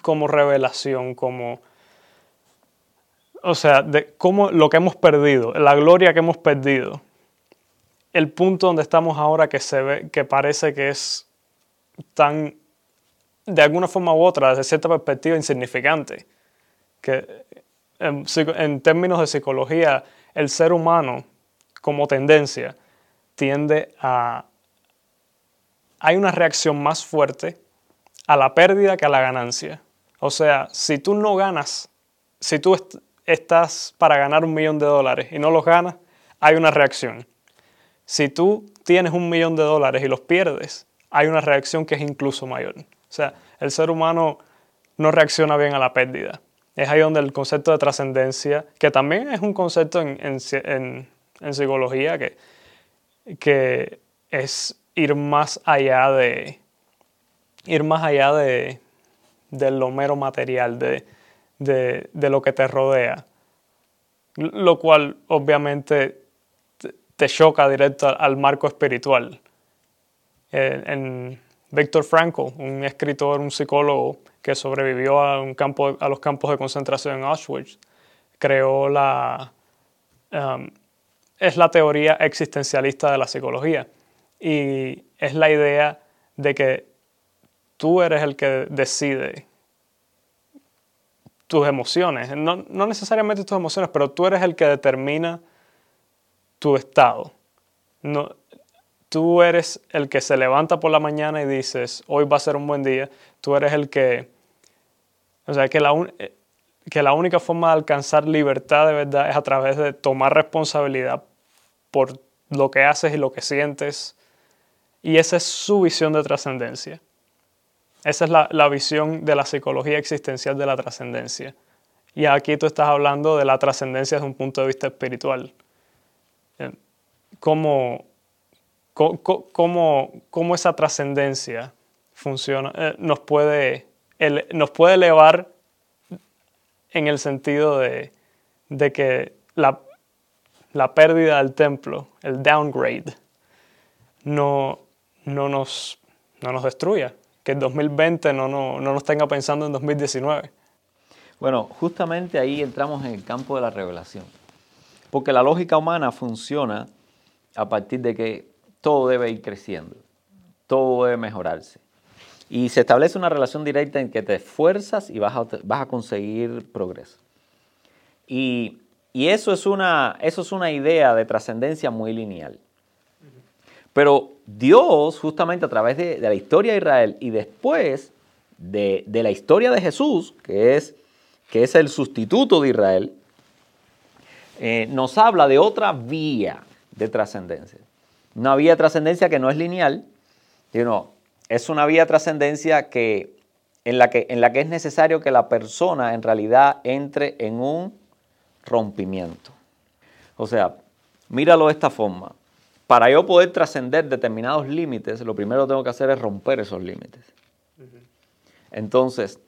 como revelación, como, o sea, de cómo lo que hemos perdido, la gloria que hemos perdido, el punto donde estamos ahora que se ve, que parece que es tan, de alguna forma u otra, desde cierta perspectiva, insignificante, que en, términos de psicología, el ser humano como tendencia tiende a... Hay una reacción más fuerte a la pérdida que a la ganancia. O sea, si tú no ganas, si tú estás para ganar un millón de dólares y no los ganas, hay una reacción. Si tú tienes un millón de dólares y los pierdes, hay una reacción que es incluso mayor. O sea, el ser humano no reacciona bien a la pérdida. Es ahí donde el concepto de trascendencia, que también es un concepto en, psicología, que, que es ir más allá de ir más allá de, lo mero material, de, de, lo que te rodea. Lo cual obviamente te choca directo al marco espiritual. En, Víctor Frankl, un escritor, un psicólogo que sobrevivió a, un campo, a los campos de concentración en Auschwitz, creó la... Um, es la teoría existencialista de la psicología. Y es la idea de que tú eres el que decide tus emociones. No, no necesariamente tus emociones, pero tú eres el que determina tu estado. No, tú eres el que se levanta por la mañana y dices, hoy va a ser un buen día. Tú eres el que, o sea, que la, eh, que la única forma de alcanzar libertad de verdad es a través de tomar responsabilidad por lo que haces y lo que sientes. Y esa es su visión de trascendencia. Esa es la, la, visión de la psicología existencial de la trascendencia. Y aquí tú estás hablando de la trascendencia desde un punto de vista espiritual cómo, cómo, esa trascendencia funciona, eh, nos, puede, nos puede elevar en el sentido de, que la, pérdida del templo, el downgrade, no, no, nos, no nos destruya, que el 2020 no, no, no nos tenga pensando en 2019. Bueno, justamente ahí entramos en el campo de la revelación. Porque la lógica humana funciona a partir de que todo debe ir creciendo, todo debe mejorarse. Y se establece una relación directa en que te esfuerzas y vas a, vas a conseguir progreso. Y, eso, es una, eso es una idea de trascendencia muy lineal. Pero Dios, justamente a través de, la historia de Israel y después de, la historia de Jesús, que es, que es el sustituto de Israel, eh, nos habla de otra vía de trascendencia. Una vía de trascendencia que no es lineal, sino es una vía de trascendencia que, en, la que, en la que es necesario que la persona en realidad entre en un rompimiento. O sea, míralo de esta forma. Para yo poder trascender determinados límites, lo primero que tengo que hacer es romper esos límites. Entonces,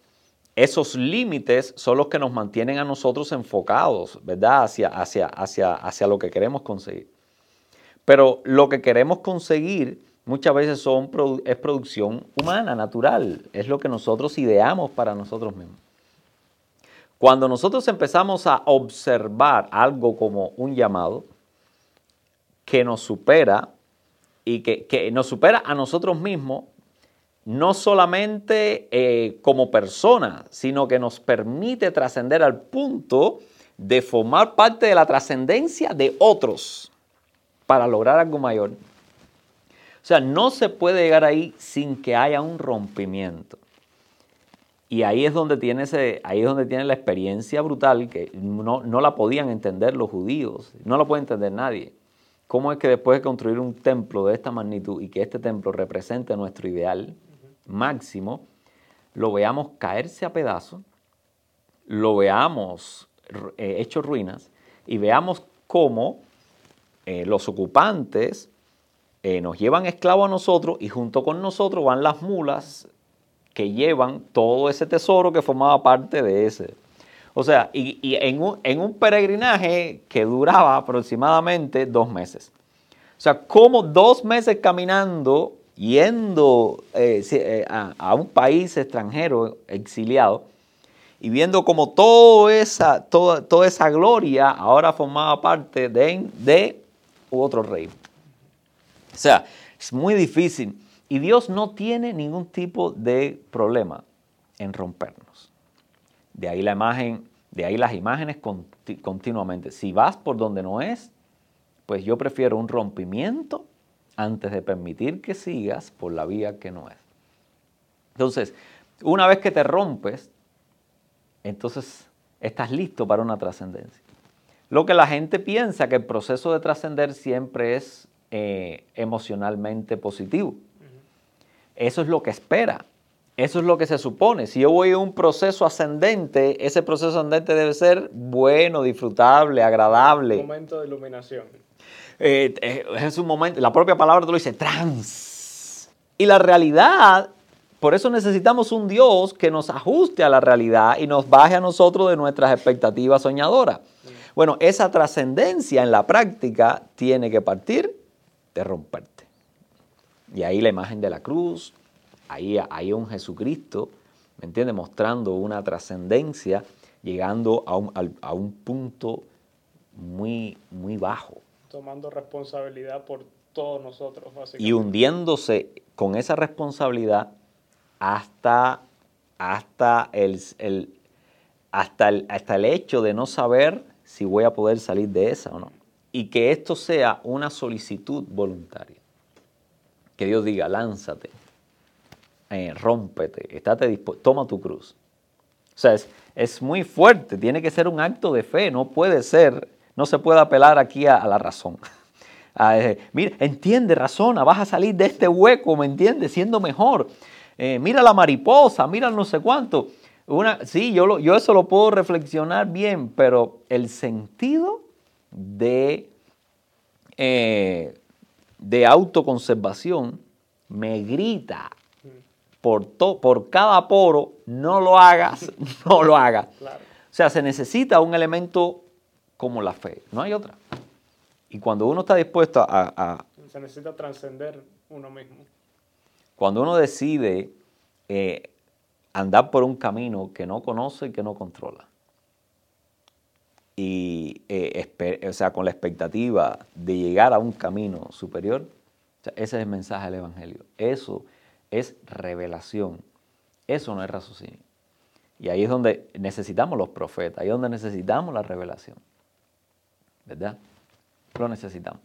esos límites son los que nos mantienen a nosotros enfocados, ¿verdad? Hacia, hacia, hacia, hacia lo que queremos conseguir. Pero lo que queremos conseguir muchas veces es producción humana, natural. Es lo que nosotros ideamos para nosotros mismos. Cuando nosotros empezamos a observar algo como un llamado que nos supera y que, nos supera a nosotros mismos, no solamente eh, como persona, sino que nos permite trascender al punto de formar parte de la trascendencia de otros para lograr algo mayor. O sea, no se puede llegar ahí sin que haya un rompimiento. Y ahí es donde tiene, ese, ahí es donde tiene la experiencia brutal que no, no la podían entender los judíos, no la puede entender nadie. ¿Cómo es que después de construir un templo de esta magnitud y que este templo represente nuestro ideal máximo, lo veamos caerse a pedazos, lo veamos eh, hecho ruinas y veamos cómo eh, los ocupantes eh, nos llevan esclavos a nosotros y junto con nosotros van las mulas que llevan todo ese tesoro que formaba parte de ese. O sea, y, en, un, peregrinaje que duraba aproximadamente dos meses. O sea, como dos meses caminando, yendo eh, a, un país extranjero, exiliado, y viendo como toda esa, toda, esa gloria ahora formaba parte de, de otro rey. O sea, es muy difícil. Y Dios no tiene ningún tipo de problema en rompernos. De ahí la imagen, de ahí las imágenes continuamente. Si vas por donde no es, pues yo prefiero un rompimiento antes de permitir que sigas por la vía que no es. Entonces, una vez que te rompes, entonces estás listo para una trascendencia. Lo que la gente piensa que el proceso de trascender siempre es eh, emocionalmente positivo. Eso es lo que espera. Eso es lo que se supone. Si yo voy a un proceso ascendente, ese proceso ascendente debe ser bueno, disfrutable, agradable. Un momento de iluminación. Eh, eh, es un momento, la propia palabra te lo dice, trans. Y la realidad, por eso necesitamos un Dios que nos ajuste a la realidad y nos baje a nosotros de nuestras expectativas soñadoras. Bueno, esa trascendencia en la práctica tiene que partir de romperte. Y ahí la imagen de la cruz, ahí hay un Jesucristo, ¿me entiendes? Mostrando una trascendencia, llegando a un, a un, punto muy, muy bajo. Tomando responsabilidad por todos nosotros, básicamente. Y hundiéndose con esa responsabilidad hasta, hasta, el, el, hasta, el, hasta el hecho de no saber si voy a poder salir de esa o no. Y que esto sea una solicitud voluntaria. Que Dios diga, lánzate, eh, rómpete, estate dispuesto, toma tu cruz. O sea, es, muy fuerte, tiene que ser un acto de fe, no puede ser, no se puede apelar aquí a, la razón. Eh, mira, entiende, razona, vas a salir de este hueco, ¿me entiendes? Siendo mejor. Eh, mira la mariposa, mira no sé cuánto. Una, sí, yo, yo eso lo puedo reflexionar bien, pero el sentido de, de autoconservación me grita por, por cada poro, no lo hagas, no lo hagas. O sea, se necesita un elemento como la fe, no hay otra. Y cuando uno está dispuesto a... se necesita trascender uno mismo. Cuando uno decide eh, andar por un camino que no conoce y que no controla, y eh, o sea, con la expectativa de llegar a un camino superior, ese es el mensaje del Evangelio. Eso es revelación. Eso no es raciocinio. Y ahí es donde necesitamos los profetas, ahí es donde necesitamos la revelación. ¿Verdad? Lo necesitamos.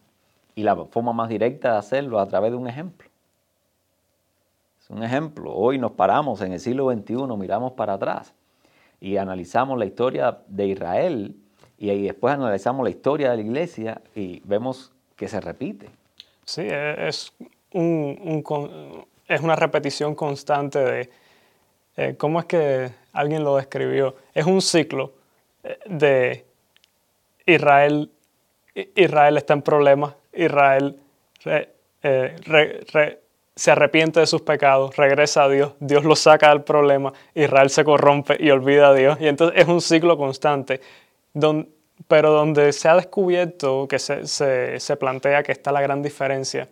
Y la forma más directa de hacerlo es a través de un ejemplo. Es un ejemplo. Hoy nos paramos en el siglo XXI, miramos para atrás y analizamos la historia de Israel y ahí después analizamos la historia de la iglesia y vemos que se repite. Sí, es un, es una repetición constante de, eh, ¿cómo es que alguien lo describió? Es un ciclo eh, de Israel, Israel está en problemas, Israel eh, se arrepiente de sus pecados, regresa a Dios, Dios lo saca del problema, Israel se corrompe y olvida a Dios. Y entonces es un ciclo constante, pero donde se ha descubierto, que se, se plantea que está la gran diferencia,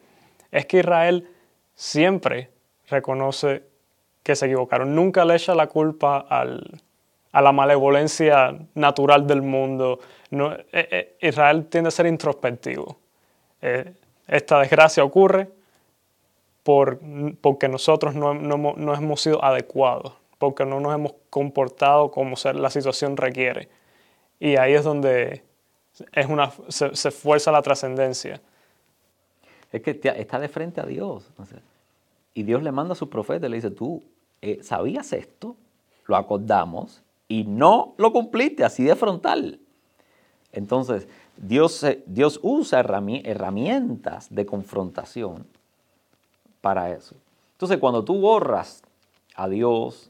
es que Israel siempre reconoce que se equivocaron. Nunca le echa la culpa a la malevolencia natural del mundo. Eh, eh, Israel tiende a ser introspectivo. Eh, esta desgracia ocurre por, porque nosotros no, hemos sido adecuados, porque no nos hemos comportado como la situación requiere. Y ahí es donde es una, se, se fuerza la trascendencia. Es que está de frente a Dios. y Dios le manda a su profeta y le dice, tú eh, sabías esto, lo acordamos y no lo cumpliste así de frontal. Entonces, Dios, Dios usa herramientas de confrontación para eso. Entonces, cuando tú borras a Dios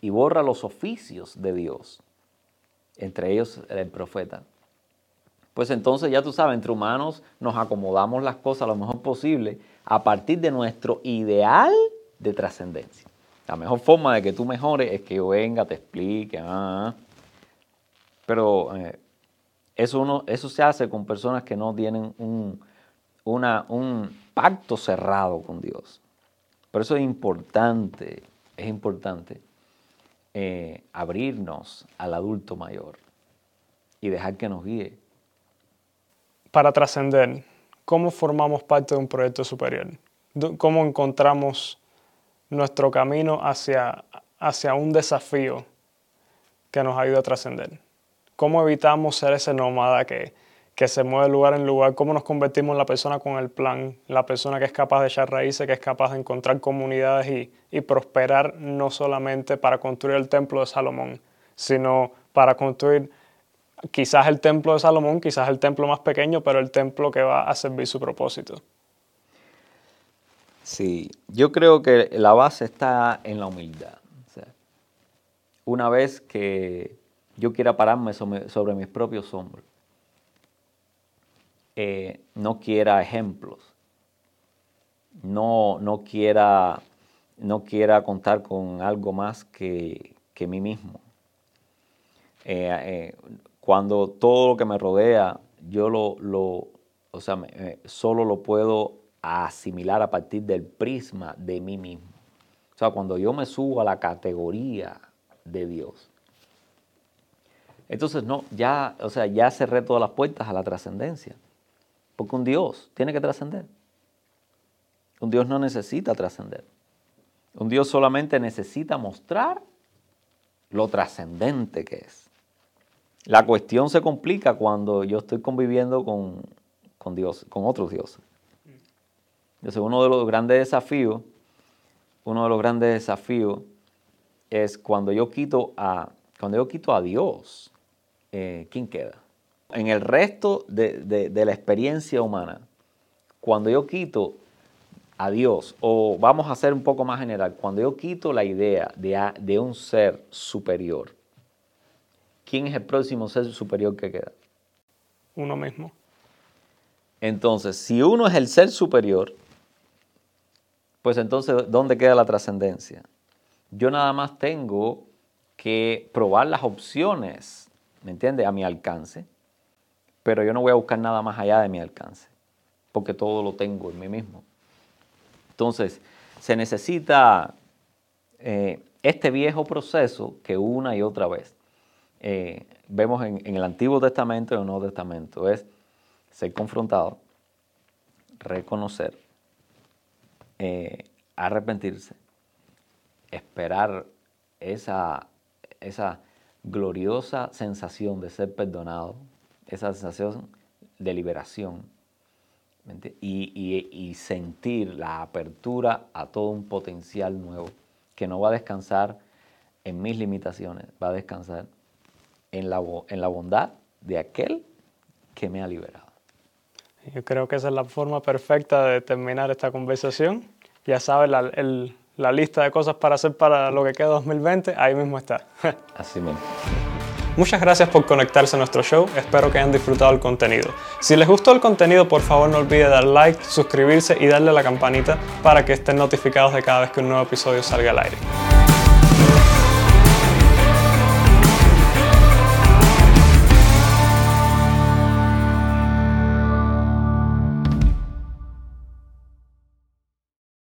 y borras los oficios de Dios, entre ellos el profeta, pues entonces ya tú sabes, entre humanos nos acomodamos las cosas lo mejor posible a partir de nuestro ideal de trascendencia. La mejor forma de que tú mejores es que yo venga, te explique. Ah, ah. pero eh, eso, eso se hace con personas que no tienen un, un pacto cerrado con Dios. Por eso es importante, es importante eh, abrirnos al adulto mayor y dejar que nos guíe para trascender, ¿cómo formamos parte de un proyecto superior? ¿Cómo encontramos nuestro camino hacia, hacia un desafío que nos ayude a trascender? ¿Cómo evitamos ser ese nómada que, que se mueve de lugar en lugar? ¿Cómo nos convertimos en la persona con el plan? La persona que es capaz de echar raíces, que es capaz de encontrar comunidades y, y prosperar no solamente para construir el templo de Salomón, sino para construir quizás el templo de Salomón, quizás el templo más pequeño, pero el templo que va a servir su propósito. Sí, yo creo que la base está en la humildad. una vez que yo quiera pararme sobre, mis propios hombros, eh, no quiera ejemplos, no, no, quiera, no quiera contar con algo más que, que mí mismo. Eh, eh, cuando todo lo que me rodea, yo lo, lo o sea, solo lo puedo asimilar a partir del prisma de mí mismo. O sea, cuando yo me subo a la categoría de Dios. Entonces, no, ya, o sea, ya cerré todas las puertas a la trascendencia. Porque un Dios tiene que trascender. Un Dios no necesita trascender. Un Dios solamente necesita mostrar lo trascendente que es. La cuestión se complica cuando yo estoy conviviendo con, Dios, con otros dioses. Entonces, uno de los grandes desafíos, uno de los grandes desafíos es cuando yo quito a, cuando yo quito a Dios, eh, ¿quién queda? En el resto de, la experiencia humana, cuando yo quito a Dios, o vamos a ser un poco más general, cuando yo quito la idea de, de un ser superior, ¿quién es el próximo ser superior que queda? Uno mismo. Entonces, si uno es el ser superior, pues entonces, ¿dónde queda la trascendencia? Yo nada más tengo que probar las opciones, ¿me entiendes? A mi alcance, pero yo no voy a buscar nada más allá de mi alcance, porque todo lo tengo en mí mismo. Entonces, se necesita eh, este viejo proceso que una y otra vez eh, vemos en, el Antiguo Testamento y en el Nuevo Testamento, es ser confrontado, reconocer, eh, arrepentirse, esperar esa, esa gloriosa sensación de ser perdonado, esa sensación de liberación y, y, sentir la apertura a todo un potencial nuevo que no va a descansar en mis limitaciones, va a descansar en la, en la bondad de aquel que me ha liberado. Yo creo que esa es la forma perfecta de terminar esta conversación. Ya sabes, la, la lista de cosas para hacer para lo que queda 2020, ahí mismo está. Así mismo. Muchas gracias por conectarse a nuestro show, espero que hayan disfrutado el contenido. Si les gustó el contenido, por favor no olviden dar like, suscribirse y darle a la campanita para que estén notificados de cada vez que un nuevo episodio salga al aire.